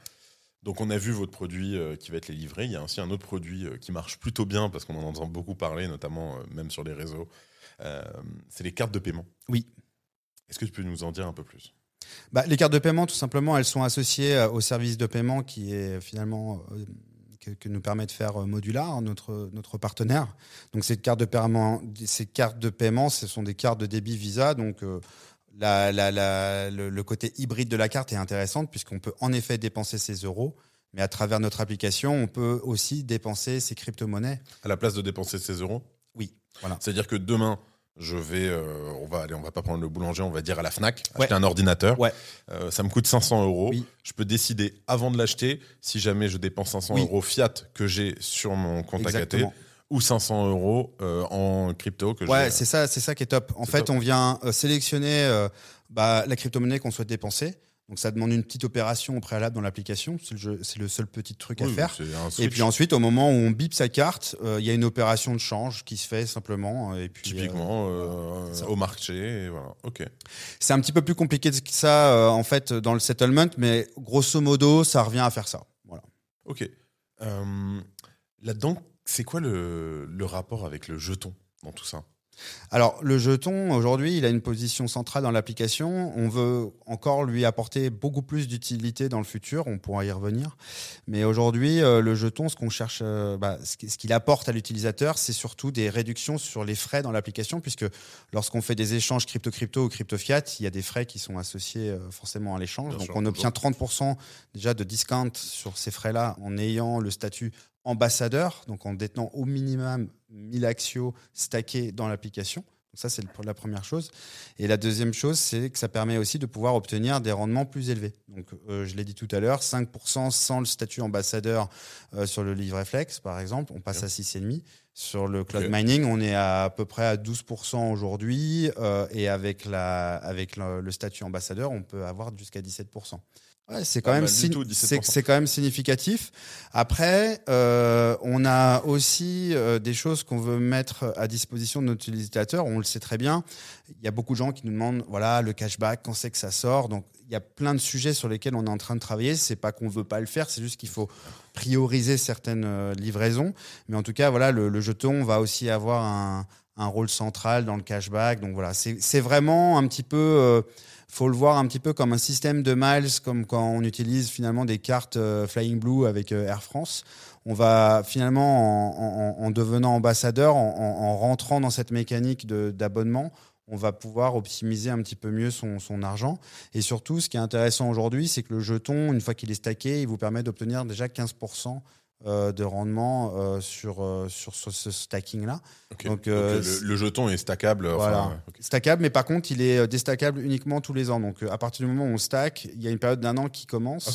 Donc on a vu votre produit euh, qui va être les livrés. Il y a aussi un autre produit qui marche plutôt bien parce qu'on en entend beaucoup parler, notamment même sur les réseaux. C'est les cartes de paiement. Oui. Est-ce que tu peux nous en dire un peu plus? Bah, les cartes de paiement, tout simplement, elles sont associées au service de paiement qui est finalement que, que nous permet de faire euh, Modular, notre notre partenaire. Donc ces cartes de paiement, ces cartes de paiement, ce sont des cartes de débit Visa. Donc euh, la, la, la- le, le côté hybride de la carte est intéressant puisqu'on peut en effet dépenser ses euros, mais à travers notre application, on peut aussi dépenser ses crypto-monnaies. À la place de dépenser 16 euros? Oui, voilà. C'est-à-dire que demain, je vais, euh, on va aller, on va pas prendre le boulanger, on va dire à la Fnac, Ouais. acheter un ordinateur. Ouais. Euh, ça me coûte 500 euros. Oui. Je peux décider avant de l'acheter si jamais je dépense 500 Oui. euros fiat que j'ai sur mon compte Exactement. ou 500 euros euh, en crypto que Ouais, j'ai. c'est ça, c'est ça qui est top. En fait, top. on vient sélectionner bah, la crypto-monnaie qu'on souhaite dépenser. Donc, ça demande une petite opération au préalable dans l'application. C'est le, seul petit truc à faire. Et puis ensuite, au moment où on bip sa carte, euh, il y a une opération de change qui se fait simplement. Et puis, euh, typiquement euh, au marché, et voilà. Ok. c'est un petit peu plus compliqué que ça, euh, en fait, dans le settlement, mais grosso modo, ça revient à faire ça. Voilà. Ok. Euh, Là-dedans, c'est quoi le, le rapport avec le jeton dans tout ça? Alors, le jeton, aujourd'hui, il a une position centrale dans l'application. On veut encore lui apporter beaucoup plus d'utilité dans le futur. On pourra y revenir. Mais aujourd'hui, euh, le jeton, ce qu'on cherche, euh, bah, ce qui- ce qu'il apporte à l'utilisateur, c'est surtout des réductions sur les frais dans l'application, puisque lorsqu'on fait des échanges crypto-crypto ou crypto-fiat, il y a des frais qui sont associés euh, forcément à l'échange. Donc, sûr, on obtient 30% déjà de discount sur ces frais-là en ayant le statut ambassadeur, donc en détenant au minimum 1000 actions stackés dans l'application. Ça, c'est la première chose. Et la deuxième chose, c'est que ça permet aussi de pouvoir obtenir des rendements plus élevés. Donc, euh, je l'ai dit tout à l'heure, 5% sans le statut ambassadeur euh, sur le livret flex, par exemple, on passe à 6,5%. Sur le cloud mining, on est à, à peu près à 12% aujourd'hui. euh, et avec, la, avec le, le statut ambassadeur, on peut avoir jusqu'à 17%. Ouais, c'est quand, même mal du signi- tout, 17%. c'est- c'est quand même significatif. Après, euh, on a aussi euh, des choses qu'on veut mettre à disposition de nos utilisateurs. On le sait très bien. Il y a beaucoup de gens qui nous demandent, voilà, le cashback, quand c'est que ça sort. Donc, il y a plein de sujets sur lesquels on est en train de travailler. C'est pas qu'on veut pas le faire, c'est juste qu'il faut prioriser certaines euh, livraisons. Mais en tout cas, voilà, le, jeton va aussi avoir un, rôle central dans le cashback. Donc voilà, c'est vraiment un petit peu. euh, faut le voir un petit peu comme un système de miles, comme quand on utilise finalement des cartes euh, Flying Blue avec euh, Air France. On va finalement, en, en- en devenant ambassadeur, en, en- en rentrant dans cette mécanique d'abonnement, on va pouvoir optimiser un petit peu mieux son, son argent. Et surtout, ce qui est intéressant aujourd'hui, c'est que le jeton, une fois qu'il est stacké, il vous permet d'obtenir déjà 15% euh, de rendement euh, sur, euh, sur ce, ce stacking-là. Donc, Donc, euh, le, le jeton est stackable. Voilà. Stackable, mais par contre, il est déstackable uniquement tous les ans. Donc, à partir du moment où on stack, il y a une période d'un an qui commence.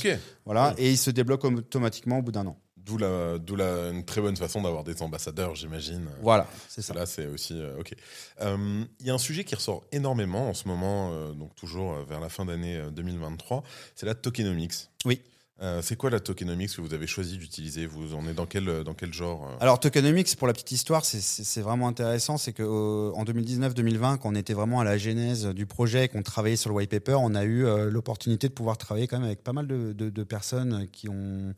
Voilà, Ouais. et il se débloque automatiquement au bout d'un an. D'où la, d'où la, une très bonne façon d'avoir des ambassadeurs, j'imagine. Voilà, c'est ça. Là, c'est aussi euh, ok. Euh, Il y a un sujet qui ressort énormément en ce moment, euh, donc toujours euh, vers la fin d'année euh, 2023, c'est la tokenomics. Oui. Euh, c'est quoi la tokenomics que vous avez choisi d'utiliser? Vous en êtes dans quel dans quel genre euh? Alors, tokenomics, pour la petite histoire, c'est- c'est c'est vraiment intéressant. C'est qu'en 2019-2020, quand on était vraiment à la genèse du projet, qu'on travaillait sur le white paper, on a eu euh, l'opportunité de pouvoir travailler quand même avec pas mal de, de- de personnes qui ont euh,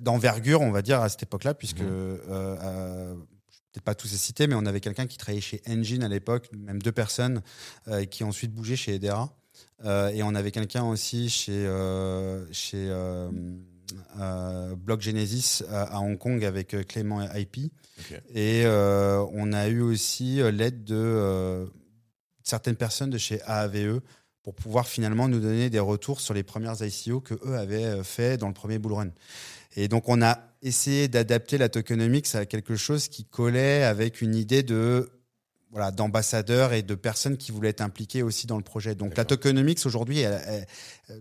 d'envergure, on va dire, à cette époque-là, puisque Mhm. euh, euh, peut-être pas tous les citer, mais on avait quelqu'un qui travaillait chez Engine à l'époque, même deux personnes, euh, qui ont ensuite bougé chez Edera. Euh, et on avait quelqu'un aussi chez, euh, chez euh, euh, Block Genesis à, à Hong Kong avec euh, Clément IP. Ok. Et euh, on a eu aussi euh, l'aide de euh, certaines personnes de chez AAVE pour pouvoir finalement nous donner des retours sur les premières ICO que eux avaient euh, fait dans le premier bull run. Et donc on a essayé d'adapter la tokenomics à quelque chose qui collait avec une idée de voilà d'ambassadeurs et de personnes qui voulaient être impliquées aussi dans le projet. Donc la tokenomics aujourd'hui,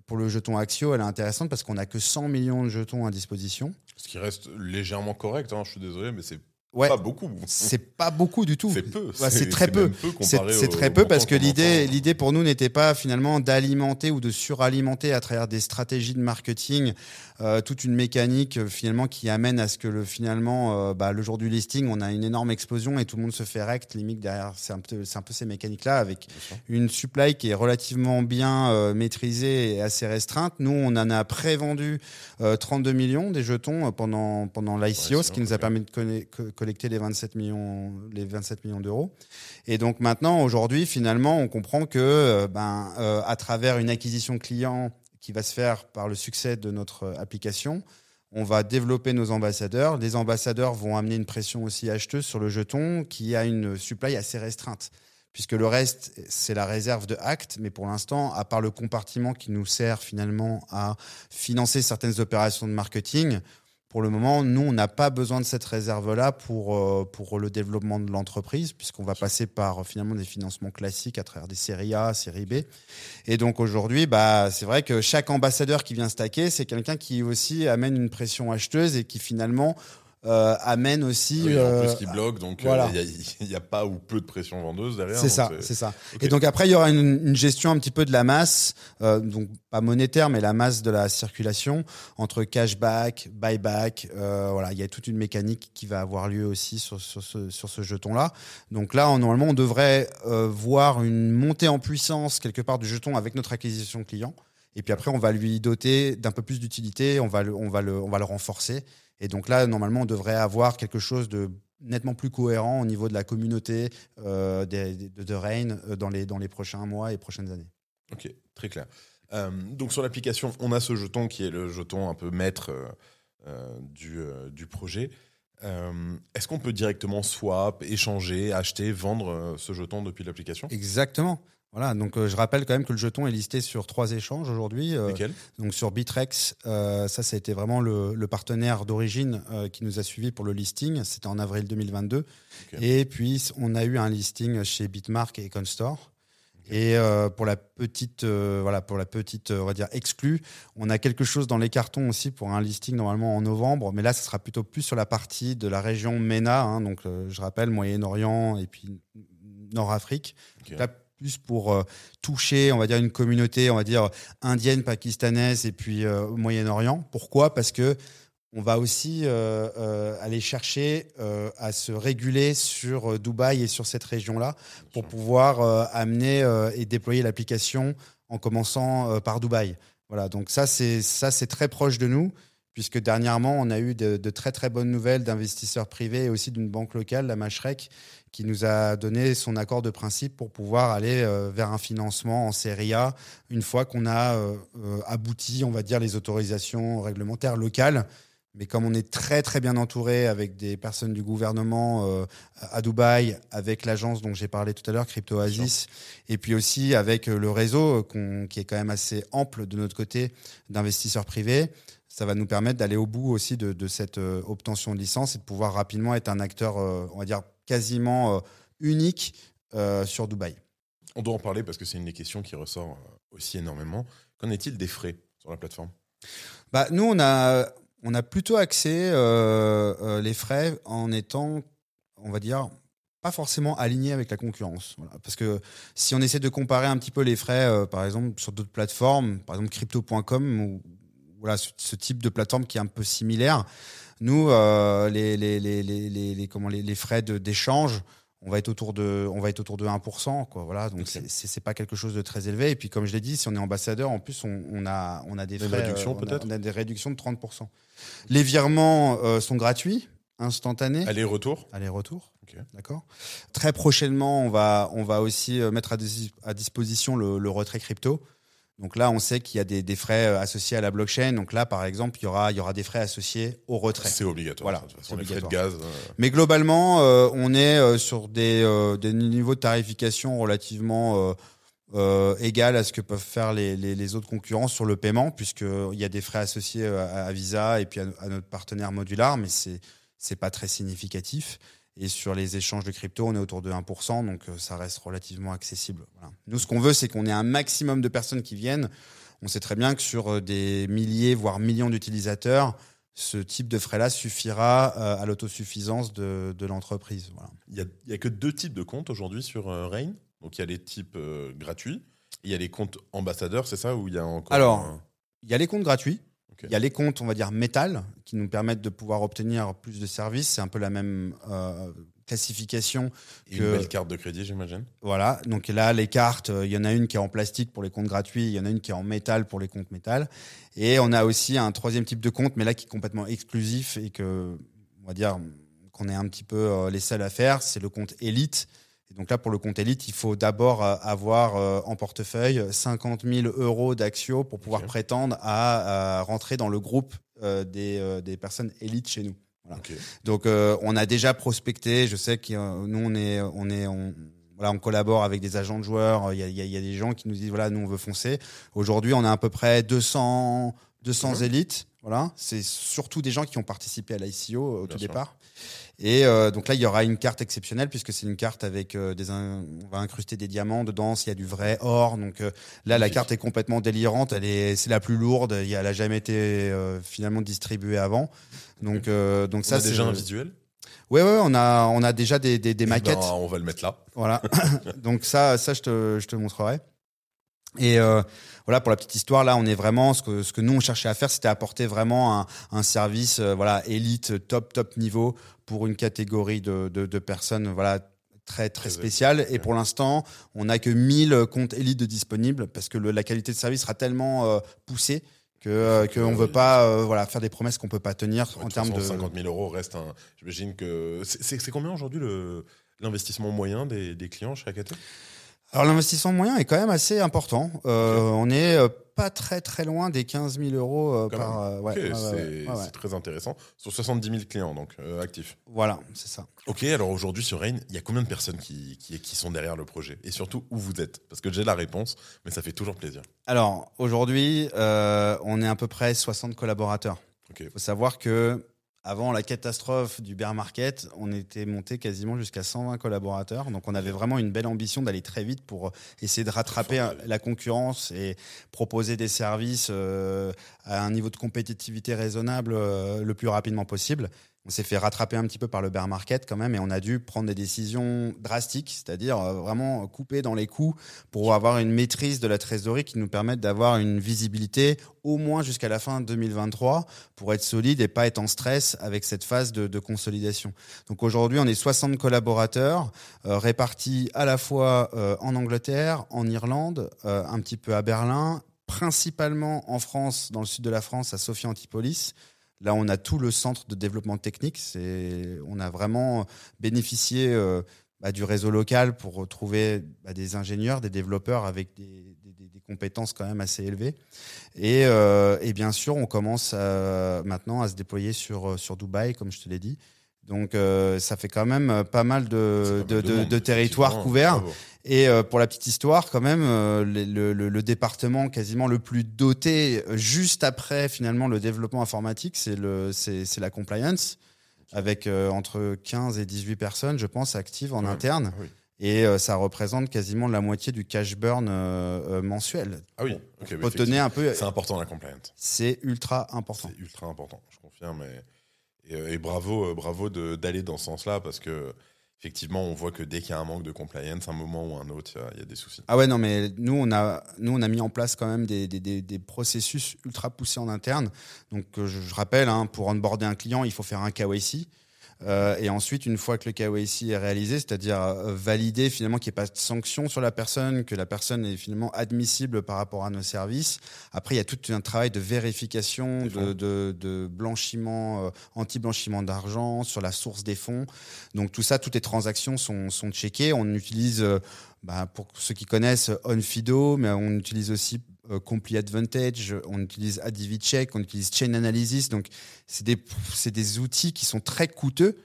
pour le jeton Axio, elle est intéressante parce qu'on n'a que 100 millions de jetons à disposition. Ce qui reste légèrement correct, hein, je suis désolé, mais c'est Ouais, pas beaucoup. c'est pas beaucoup du tout. C'est peu. Ouais, c'est très peu. C'est très peu parce que l'idée, l'idée pour nous n'était pas finalement d'alimenter ou de suralimenter à travers des stratégies de marketing euh, toute une mécanique euh, finalement qui amène à ce que le finalement euh, bah, le jour du listing on a une énorme explosion et tout le monde se fait rect limite derrière c'est un peu c'est un peu ces mécaniques là avec une supply qui est relativement bien maîtrisée et assez restreinte. Nous, on en a prévendu euh, 32 millions des jetons pendant, pendant l'ICO, Ouais, ce qui nous a permis de conne- co- collecter les 27 millions, les 27 millions d'euros. Et donc maintenant, aujourd'hui, finalement, on comprend que euh, ben, euh, à travers une acquisition client qui va se faire par le succès de notre euh, application, on va développer nos ambassadeurs. Les ambassadeurs vont amener une pression aussi acheteuse sur le jeton qui a une supply assez restreinte puisque le reste, c'est la réserve de Act, mais pour l'instant, à part le compartiment qui nous sert finalement à financer certaines opérations de marketing, pour le moment, nous, on n'a pas besoin de cette réserve-là pour, euh, pour le développement de l'entreprise, puisqu'on va passer par finalement des financements classiques à travers des séries A, séries B. Et donc aujourd'hui, bah, c'est vrai que chaque ambassadeur qui vient stacker, c'est quelqu'un qui aussi amène une pression acheteuse et qui finalement euh, amène aussi... Oui, en euh, plus, qui bloque, donc il voilà. n'y a, pas ou peu de pression vendeuse derrière. C'est ça, c'est ça. Et donc après, il y aura une, une gestion un petit peu de la masse, euh, donc pas monétaire, mais la masse de la circulation entre cashback, buyback. Euh, voilà, il y a toute une mécanique qui va avoir lieu aussi sur, sur ce, sur ce jeton-là. Donc là, normalement, on devrait euh, voir une montée en puissance quelque part du jeton avec notre acquisition client. Et puis après, on va lui doter d'un peu plus d'utilité, on va le, on va le, on va le renforcer. Et donc là, normalement, on devrait avoir quelque chose de nettement plus cohérent au niveau de la communauté euh, des- de, de Rain euh, dans les, dans les prochains mois et prochaines années. Ok, très clair. Euh, donc sur l'application, on a ce jeton qui est le jeton un peu maître euh, du, du projet. Est-ce qu'on peut directement swap, échanger, acheter, vendre ce jeton depuis l'application? Exactement. Voilà, donc euh, je rappelle quand même que le jeton est listé sur trois échanges aujourd'hui. euh, donc sur Bitrex, euh, ça, ça a été vraiment le, le partenaire d'origine qui nous a suivis pour le listing. C'était en avril 2022. Ok. Et puis on a eu un listing chez Bitmark et Econstore. Et euh, pour la petite, euh, voilà, pour la petite, euh, on va dire exclue, on a quelque chose dans les cartons aussi pour un listing normalement en novembre. Mais là, ce sera plutôt plus sur la partie de la région MENA, hein, donc je rappelle Moyen-Orient et puis Nord-Afrique. Plus pour euh, toucher, on va dire, une communauté, on va dire, indienne, pakistanaise et puis euh, au Moyen-Orient. Pourquoi? Parce que on va aussi euh, euh, aller chercher euh, à se réguler sur Dubaï et sur cette région-là pour pouvoir amener et déployer l'application en commençant par Dubaï. Voilà, donc ça c'est ça c'est très proche de nous puisque dernièrement on a eu de, de très très bonnes nouvelles d'investisseurs privés et aussi d'une banque locale, la Mashrek, qui nous a donné son accord de principe pour pouvoir aller euh, vers un financement en série A une fois qu'on a euh, euh, abouti, on va dire, les autorisations réglementaires locales. Mais comme on est très très bien entouré avec des personnes du gouvernement euh, à Dubaï, avec l'agence dont j'ai parlé tout à l'heure, Crypto Oasis, et puis aussi avec le réseau qui est quand même assez ample de notre côté d'investisseurs privés, ça va nous permettre d'aller au bout aussi de, de cette euh, obtention de licence et de pouvoir rapidement être un acteur, euh, on va dire, quasiment euh, unique sur Dubaï. On doit en parler parce que c'est une des questions qui ressort aussi énormément. Qu'en est-il des frais sur la plateforme? Bah, nous, on a, on a plutôt axé euh, les frais en étant, on va dire, pas forcément alignés avec la concurrence. Voilà. Parce que si on essaie de comparer un petit peu les frais, euh, par exemple, sur d'autres plateformes, par exemple crypto.com, ou voilà, ce, ce type de plateforme qui est un peu similaire, nous, euh, les, les, les, les, comment, les, frais de- d'échange, on va être autour de, on va être autour de 1%, quoi. Voilà. Donc, Ok. c'est- pas quelque chose de très élevé. Et puis, comme je l'ai dit, si on est ambassadeur, en plus, on, on a, on a des frais. euh, on a- peut-être On a des réductions de 30%. Les virements euh, sont gratuits, instantanés. Aller-retour Aller-retour. D'accord. Très prochainement, on va, on va aussi mettre à, dis- à disposition le, le retrait crypto. Donc là, on sait qu'il y a des, des frais euh, associés à la blockchain. Donc là, par exemple, il y aura, il y aura des frais associés au retrait. C'est obligatoire. Voilà, de toute façon, c'est les frais de obligatoire. gaz. euh, Mais globalement, euh, on est sur des, euh, des niveaux de tarification relativement euh, euh, égal à ce que peuvent faire les, les, les autres concurrents sur le paiement, puisqu'il y a des frais associés à, à Visa et puis à, à notre partenaire Modular, mais c'est c'est pas très significatif. Et sur les échanges de crypto, on est autour de 1%, donc euh, ça reste relativement accessible. Voilà. Nous, ce qu'on veut, c'est qu'on ait un maximum de personnes qui viennent. On sait très bien que sur euh, des milliers, voire millions d'utilisateurs, ce type de frais-là suffira euh, à l'autosuffisance de, de l'entreprise. Voilà. Il y a, que deux types de comptes aujourd'hui sur Rain. Donc il y a les types euh, gratuits. et Il y a les comptes ambassadeurs, c'est ça Ou il y a encore Alors, Il y a les comptes gratuits. Il y a les comptes, on va dire, métal, qui nous permettent de pouvoir obtenir plus de services. C'est un peu la même euh, classification. et que- une belle carte de crédit, j'imagine. Voilà. Donc là, les cartes, euh, il y en a une qui est en plastique pour les comptes gratuits, il y en a une qui est en métal pour les comptes métal. Et on a aussi un troisième type de compte, mais là qui est complètement exclusif et que, on va dire, qu'on est un petit peu euh, les seuls à faire, c'est le compte élite. Et donc là, pour le compte élite, il faut d'abord euh, avoir euh, en portefeuille 50 000 euros d'Axio pour pouvoir prétendre à, à rentrer dans le groupe euh, des, euh, des personnes élites chez nous. Voilà. Donc euh, on a déjà prospecté. Je sais que euh, nous on est on est on, voilà on collabore avec des agents de joueurs. Il y a, il y a- des gens qui nous disent voilà nous on veut foncer. Aujourd'hui on a à peu près 200 200 Mhm. élites. Voilà c'est surtout des gens qui ont participé à l'ICO au Bien tout sûr. départ. Et euh, donc là, il y aura une carte exceptionnelle puisque c'est une carte avec euh, des, in- on va incruster des diamants dedans. S'il y a du vrai or, donc euh, là, la carte est complètement délirante. Elle est, c'est la plus lourde. Il y a- Elle a jamais été euh, finalement distribuée avant. Donc, euh, donc On ça, a c'est déjà un visuel? Ouais, ouais, on a, on a déjà des, des, des Eh ben, maquettes. on va le mettre là. Voilà. Donc ça, ça je te, je te montrerai. Et euh, voilà, pour la petite histoire, là, on est vraiment ce que ce que nous on cherchait à faire, c'était apporter vraiment un, un service, euh, voilà, élite, top, top niveau pour une catégorie de, de, de personnes, voilà, très très élite, Et pour l'instant, on n'a que 1000 comptes élites de disponibles parce que le- la qualité de service sera tellement euh, poussée que euh, qu'on euh, veut pas, euh, voilà, faire des promesses qu'on peut pas tenir Ouais, en termes de. façon, 50 000 euros reste un. J'imagine que. C'est combien aujourd'hui le- l'investissement moyen des, des clients chaque été Alors l'investissement moyen est quand même assez important. Euh, On est euh, pas très très loin des 15 000 euros euh, Quand par. euh, ouais, ouais, c'est ouais, très intéressant. Sur 70 000 clients, donc euh, actifs. Voilà, c'est ça. Ok, alors aujourd'hui sur Rain, il y a combien de personnes qui, qui, qui sont derrière le projet? Et surtout, où vous êtes? Parce que j'ai la réponse, mais ça fait toujours plaisir. Alors aujourd'hui, on est à peu près 60 collaborateurs. Il faut savoir que avant la catastrophe du bear market, on était monté quasiment jusqu'à 120 collaborateurs. Donc on avait vraiment une belle ambition d'aller très vite pour essayer de rattraper la concurrence et proposer des services euh, à un niveau de compétitivité raisonnable euh, le plus rapidement possible. On s'est fait rattraper un petit peu par le bear market quand même et on a dû prendre des décisions drastiques, c'est-à-dire euh, vraiment couper dans les coûts pour avoir une maîtrise de la trésorerie qui nous permette d'avoir une visibilité au moins jusqu'à la fin 2023 pour être solide et pas être en stress avec cette phase de, consolidation. Donc aujourd'hui, on est 60 collaborateurs euh, répartis à la fois euh, en Angleterre, en Irlande, euh, un petit peu à Berlin, principalement en France, dans le sud de la France, à Sophia Antipolis. Là, on a tout le centre de développement technique. C'est, on a vraiment bénéficié euh, bah, du réseau local pour retrouver bah, des ingénieurs, des développeurs avec des, compétences quand même assez élevées. Et, euh, bien sûr, on commence à- maintenant à se déployer euh, sur Dubaï, comme je te l'ai dit. Donc, euh, ça fait quand même pas mal C'est de, pas mal de, de- de territoires couverts. Et euh, pour la petite histoire, quand même, euh, le, le- le département quasiment le plus doté, euh, juste après finalement le développement informatique, c'est le, c'est, c'est la compliance, avec euh, entre 15 et 18 personnes, je pense, actives en Ouais. interne. Ah oui. Et euh, ça représente quasiment la moitié du cash burn euh, euh, mensuel. Ah oui, ok. bah, tenir un peu. C'est important la compliance. C'est ultra important. C'est ultra important, je confirme. Et, et, et bravo, euh, bravo d'aller dans ce sens-là parce que effectivement, on voit que dès qu'il y a un manque de compliance, un moment ou un autre, il y a- des soucis. Ah ouais, non, mais nous, on a, nous, on a mis en place quand même des, des, des, processus ultra poussés en interne. Donc, euh, je, je rappelle, hein, pour onboarder un client, il faut faire un KYC. Euh, et ensuite, une fois que le KYC est réalisé, c'est-à-dire euh, valider finalement qu'il n'y ait pas de sanction sur la personne, que la personne est finalement admissible par rapport à nos services. Après, il y a tout un travail de vérification, de, de, de blanchiment, euh, anti-blanchiment d'argent, sur la source des fonds. Donc tout ça, toutes les transactions sont, sont checkées. On utilise, euh, bah, pour ceux qui connaissent, OnFido, mais on utilise aussi euh, Complete Advantage, on utilise AdVCheck, on utilise Chain Analysis. Donc c'est des, des outils qui sont très coûteux.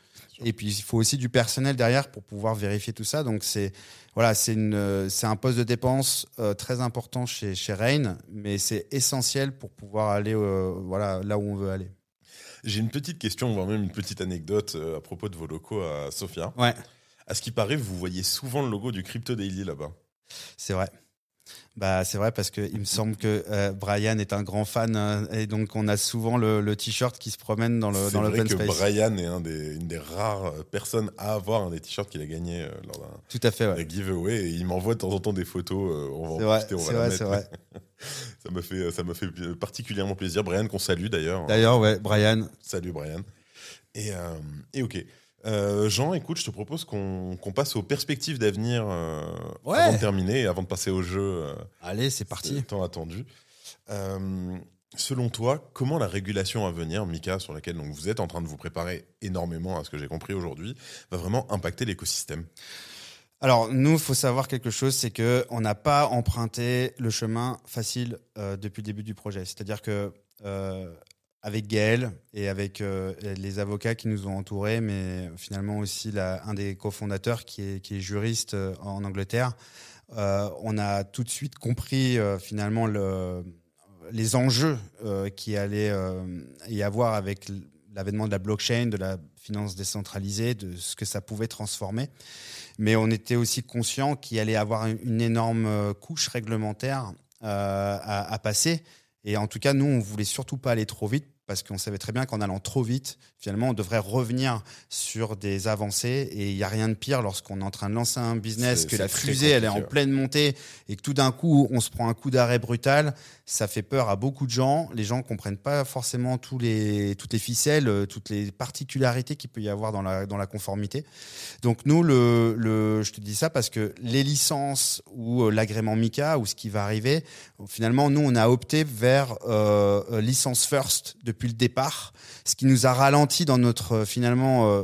Et puis il faut aussi du personnel derrière pour pouvoir vérifier tout ça. Donc c'est voilà, c'est un poste de dépense euh, très important chez chez Rain, mais c'est essentiel pour pouvoir aller euh, voilà là où on veut aller. J'ai une petite question, voire même une petite anecdote à propos de vos locaux à Sofia. Ouais, À ce qui paraît, vous voyez souvent le logo du Crypto Daily là-bas. c'est vrai. Bah, c'est vrai parce que il me semble que euh, Brian est un grand fan euh, et donc on a souvent le, le t-shirt qui se promène dans le C'est dans vrai que space. Brian est un des, une des rares euh, personnes à avoir un des t-shirts qu'il a gagné euh, lors d'un Tout à fait, ouais. giveaway. Et il m'envoie de temps en temps des photos. on va en vrai, profiter, on va c'est vrai, mettre. c'est vrai. ça me fait, ça me fait particulièrement plaisir. Brian, qu'on salue d'ailleurs. D'ailleurs, ouais, Brian, Salut Brian. Et, et ok. Euh, Jean, écoute, je te propose qu'on passe aux perspectives d'avenir euh, Ouais. avant de terminer et avant de passer au jeu. euh, allez, c'est parti. tant attendu. Selon toi, comment la régulation à venir, Mika, sur laquelle donc, vous êtes en train de vous préparer énormément à ce que j'ai compris aujourd'hui, va vraiment impacter l'écosystème? Alors, nous, il faut savoir quelque chose, c'est que on n'a pas emprunté le chemin facile depuis le début du projet. C'est-à-dire que avec Gaël et avec euh, les avocats qui nous ont entourés, mais finalement aussi un des cofondateurs qui est, juriste euh, en Angleterre, euh, on a tout de suite compris finalement le, les enjeux qui allaient y avoir avec l'avènement de la blockchain, de la finance décentralisée, de ce que ça pouvait transformer. Mais on était aussi conscient qu'il allait avoir une- énorme couche réglementaire à passer. Et en tout cas, nous, on voulait surtout pas aller trop vite parce qu'on savait très bien qu'en allant trop vite, finalement, on devrait revenir sur des avancées. Et il n'y a rien de pire lorsqu'on est en train de lancer un business, que la fusée, elle est en pleine montée et que tout d'un coup, on se prend un coup d'arrêt brutal. Ça fait peur à beaucoup de gens. Les gens comprennent pas forcément tous les, toutes les ficelles, euh, toutes les particularités qu'il peut y avoir dans la, dans la conformité. Donc nous, le, le, je te dis ça parce que les licences ou euh, l'agrément MICA ou ce qui va arriver, finalement, nous, on a opté vers euh, licence first depuis le départ, ce qui nous a ralenti dans notre euh, finalement, euh,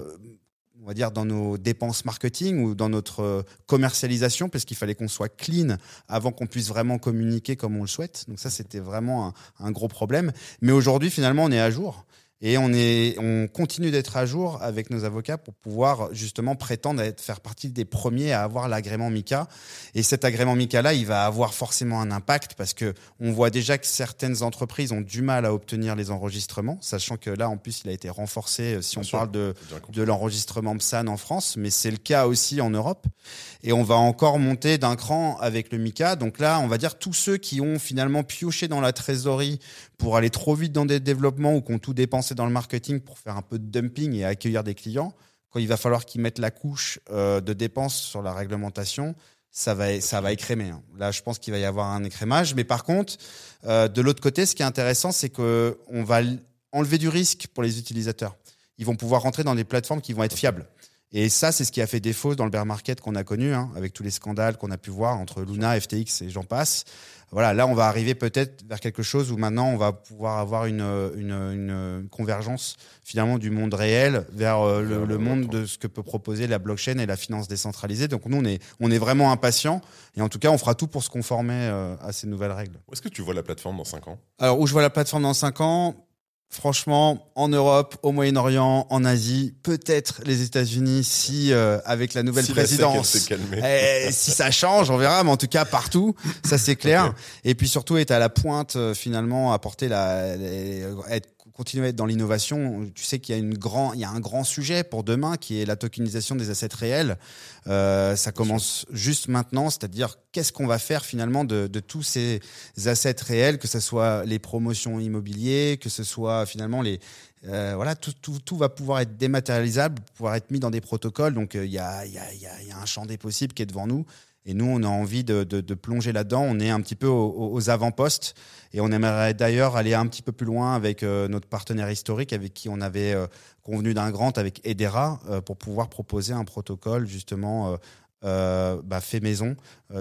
on va dire, dans nos dépenses marketing ou dans notre euh, commercialisation, parce qu'il fallait qu'on soit clean avant qu'on puisse vraiment communiquer comme on le souhaite. Donc ça, c'était vraiment un, un gros problème. Mais aujourd'hui, finalement, on est à jour. Et on, est, on continue d'être à jour avec nos avocats pour pouvoir justement prétendre être, faire partie des premiers à avoir l'agrément MICA. Et cet agrément MICA-là, il va avoir forcément un impact parce que on voit déjà que certaines entreprises ont du mal à obtenir les enregistrements, sachant que là, en plus, il a été renforcé euh, si Bien on sûr. parle de, de l'enregistrement PSAN en France, mais c'est le cas aussi en Europe. Et on va encore monter d'un cran avec le MICA. Donc là, on va dire tous ceux qui ont finalement pioché dans la trésorerie pour aller trop vite dans des développements ou qui ont tout dépensé dans le marketing pour faire un peu de dumping et accueillir des clients, quand il va falloir qu'ils mettent la couche euh, de dépenses sur la réglementation, ça va, ça va écrémer. hein. Là, je pense qu'il va y avoir un écrémage. Mais par contre, euh, de l'autre côté, ce qui est intéressant, c'est que on va enlever du risque pour les utilisateurs. Ils vont pouvoir rentrer dans des plateformes qui vont être fiables. Et ça, c'est ce qui a fait défaut dans le bear market qu'on a connu, hein, avec tous les scandales qu'on a pu voir entre Luna, FTX et j'en passe. Voilà, là, on va arriver peut-être vers quelque chose où maintenant, on va pouvoir avoir une, une, une convergence finalement du monde réel vers euh, le, monde Web3. de ce que peut proposer la blockchain et la finance décentralisée. Donc nous, on est, on est vraiment impatients et en tout cas, on fera tout pour se conformer euh, à ces nouvelles règles. Où est-ce que tu vois la plateforme dans 5 ans? Alors, où je vois la plateforme dans 5 ans Franchement, en Europe, au Moyen-Orient, en Asie, peut-être les États-Unis, si euh, avec la nouvelle Si présidence, eh, si ça change, on verra, mais en tout cas partout, ça c'est clair. Et puis surtout être à la pointe euh, finalement, apporter la, les- être continuer à être dans l'innovation. Tu sais qu'il y a une grand, il y a un grand sujet pour demain qui est la tokenisation des assets réels. Euh, ça commence juste maintenant, c'est-à-dire qu'est-ce qu'on va faire finalement de, de tous ces assets réels, que ce soit les promotions immobilières, que ce soit finalement les euh, voilà, tout, tout, tout va pouvoir être dématérialisable, pouvoir être mis dans des protocoles. Donc, euh, il y, a, il y, a, il y a- il y a un champ des possibles qui est devant nous. Et nous, on a envie de, plonger là-dedans. On est un petit peu aux, avant-postes. Et on aimerait d'ailleurs aller un petit peu plus loin avec euh, notre partenaire historique, avec qui on avait euh, convenu d'un grant avec Edera, euh, pour pouvoir proposer un protocole justement bah, fait maison,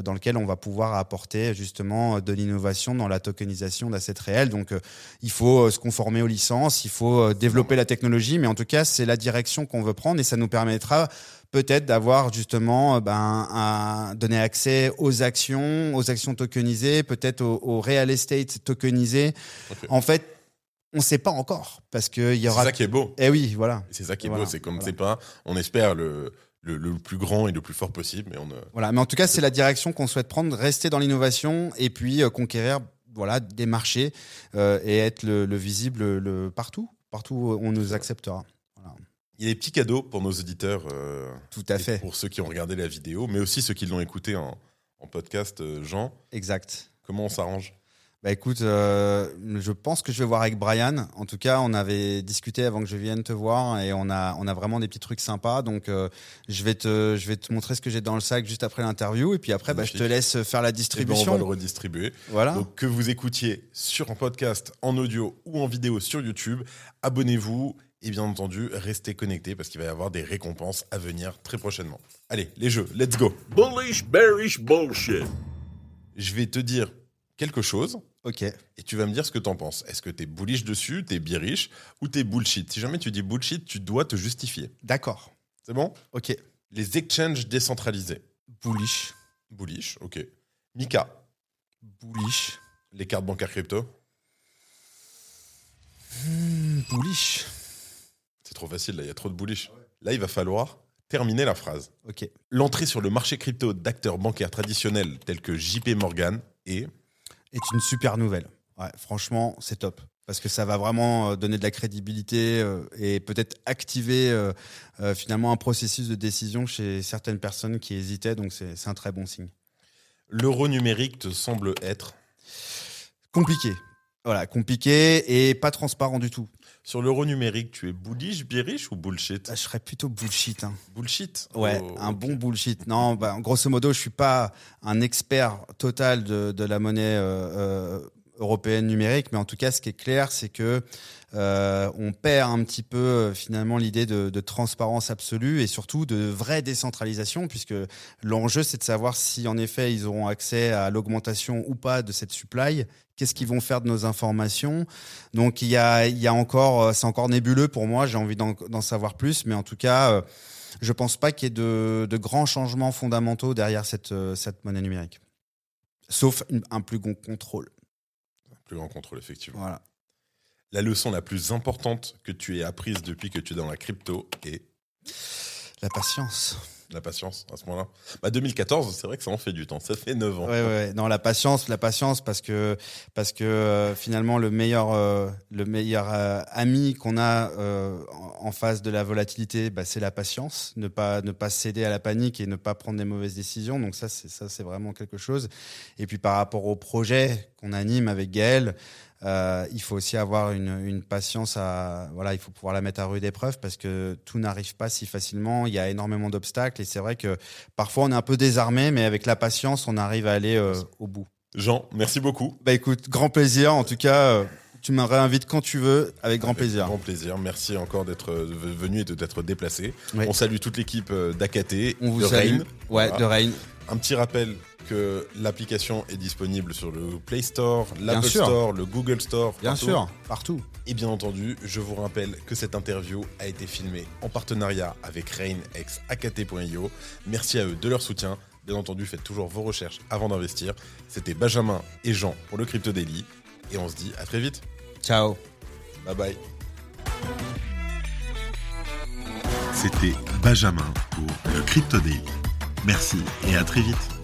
dans lequel on va pouvoir apporter justement de l'innovation dans la tokenisation d'assets réels. Donc, il faut se conformer aux licences, il faut développer la technologie, mais en tout cas, c'est la direction qu'on veut prendre et ça nous permettra peut-être d'avoir justement euh, ben, un, donner accès aux actions, aux actions tokenisées, peut-être au, au real estate tokenisé. Ok. En fait, on ne sait pas encore parce qu'il y C'est aura. ça qui est beau. Eh oui, voilà. C'est ça qui est Voilà, beau, c'est comme voilà. c'est pas. On espère le, le, le plus grand et le plus fort possible, mais on ne. Voilà, mais en tout cas, c'est la direction qu'on souhaite prendre, rester dans l'innovation et puis euh, conquérir voilà, des marchés euh, et être le, le visible le, partout, partout où on nous acceptera. Il y a des petits cadeaux pour nos auditeurs. euh, Tout à fait, Pour ceux qui ont regardé la vidéo, mais aussi ceux qui l'ont écouté en, en podcast. euh, Jean, exact. comment on s'arrange? Bah écoute, euh, je pense que je vais voir avec Brian. En tout cas, on avait discuté avant que je vienne te voir et on a, on a vraiment des petits trucs sympas. Donc, euh, je vais te, je vais te montrer ce que j'ai dans le sac juste après l'interview et puis après, bah, je te laisse faire la Eh ben, on distribution. va le redistribuer. Voilà. Donc que vous écoutiez sur un podcast, en audio ou en vidéo sur YouTube, abonnez-vous et bien entendu, restez connectés parce qu'il va y avoir des récompenses à venir très prochainement. Allez, les jeux, let's go. Bullish, bearish, bullshit. Je vais te dire quelque chose ok. et tu vas me dire ce que t'en penses. Est-ce que t'es bullish dessus, t'es bearish ou t'es bullshit? Si jamais tu dis bullshit, tu dois te justifier. D'accord. C'est bon? Ok. Les exchanges décentralisés. Bullish. Bullish, ok. Mika, Bullish. les cartes bancaires crypto. Bullish. C'est trop facile, là, il y a trop de bullish. Là, il va falloir terminer la phrase. Ok. L'entrée sur le marché crypto d'acteurs bancaires traditionnels tels que JP Morgan est Est une super nouvelle. Ouais, franchement, c'est top. Parce que ça va vraiment euh, donner de la crédibilité euh, et peut-être activer euh, finalement un processus de décision chez certaines personnes qui hésitaient. Donc c'est c'est un très bon signe. l'euro numérique te semble être. Compliqué. Voilà, compliqué et pas transparent du tout. Sur l'euro numérique, tu es bullish, bearish ou bullshit Ah, Je serais plutôt bullshit. hein. Bullshit Ouais, Oh, un bon bullshit. Non, bah, grosso modo, je suis pas un expert total de, de la monnaie euh, euh, européenne numérique, mais en tout cas, ce qui est clair, c'est que euh, on perd un petit peu euh, finalement l'idée de, de transparence absolue et surtout de vraie décentralisation, puisque l'enjeu, c'est de savoir si en effet ils auront accès à l'augmentation ou pas de cette supply. Qu'est-ce qu'ils vont faire de nos informations? Donc il y a, il y a encore, euh, c'est encore nébuleux pour moi. J'ai envie d'en savoir plus, mais en tout cas. euh, je pense pas qu'il y ait de, de grands changements fondamentaux derrière cette, cette monnaie numérique. Sauf une- un plus grand contrôle. Plus grand contrôle, effectivement. Voilà. La leçon la plus importante que tu aies apprise depuis que tu es dans la crypto est La patience. la patience à ce moment-là. Bah 2014, c'est vrai que ça en fait du temps. Ça fait 9 ans. Ouais, ouais. Non, la patience, la patience, parce que parce que euh, finalement le meilleur euh, le meilleur euh, ami qu'on a en, en face de la volatilité, bah, c'est la patience. Ne pas ne pas céder à la panique et ne pas prendre des mauvaises décisions. Donc ça, c'est ça, c'est vraiment quelque chose. Et puis par rapport au projet qu'on anime avec Gaël. Euh, il faut aussi avoir une, une patience à voilà il faut pouvoir la mettre à rude épreuve parce que tout n'arrive pas si facilement il y a énormément d'obstacles et c'est vrai que parfois on est un peu désarmé mais avec la patience on arrive à aller euh, au bout Jean, merci beaucoup. bah écoute grand plaisir en tout cas euh, tu me réinvites quand tu veux avec grand Avec plaisir Grand plaisir. Merci encore d'être venu et de t'être déplacé. Oui. On salue toute l'équipe d'AKT, on vous salue Rain. ouais Voilà. de Rain Un petit rappel que l'application est disponible sur le Play Store, Bien l'Apple. Store, le Google Store. bien partout. sûr partout Et bien entendu, je vous rappelle que cette interview a été filmée en partenariat avec Rain ex AKT.io. Merci à eux de leur soutien. Bien entendu, faites toujours vos recherches avant d'investir. C'était Benjamin et Jean pour le Crypto Daily. Et on se dit à très vite. ciao Bye bye. C'était Benjamin pour le Crypto Daily. Merci et à très vite.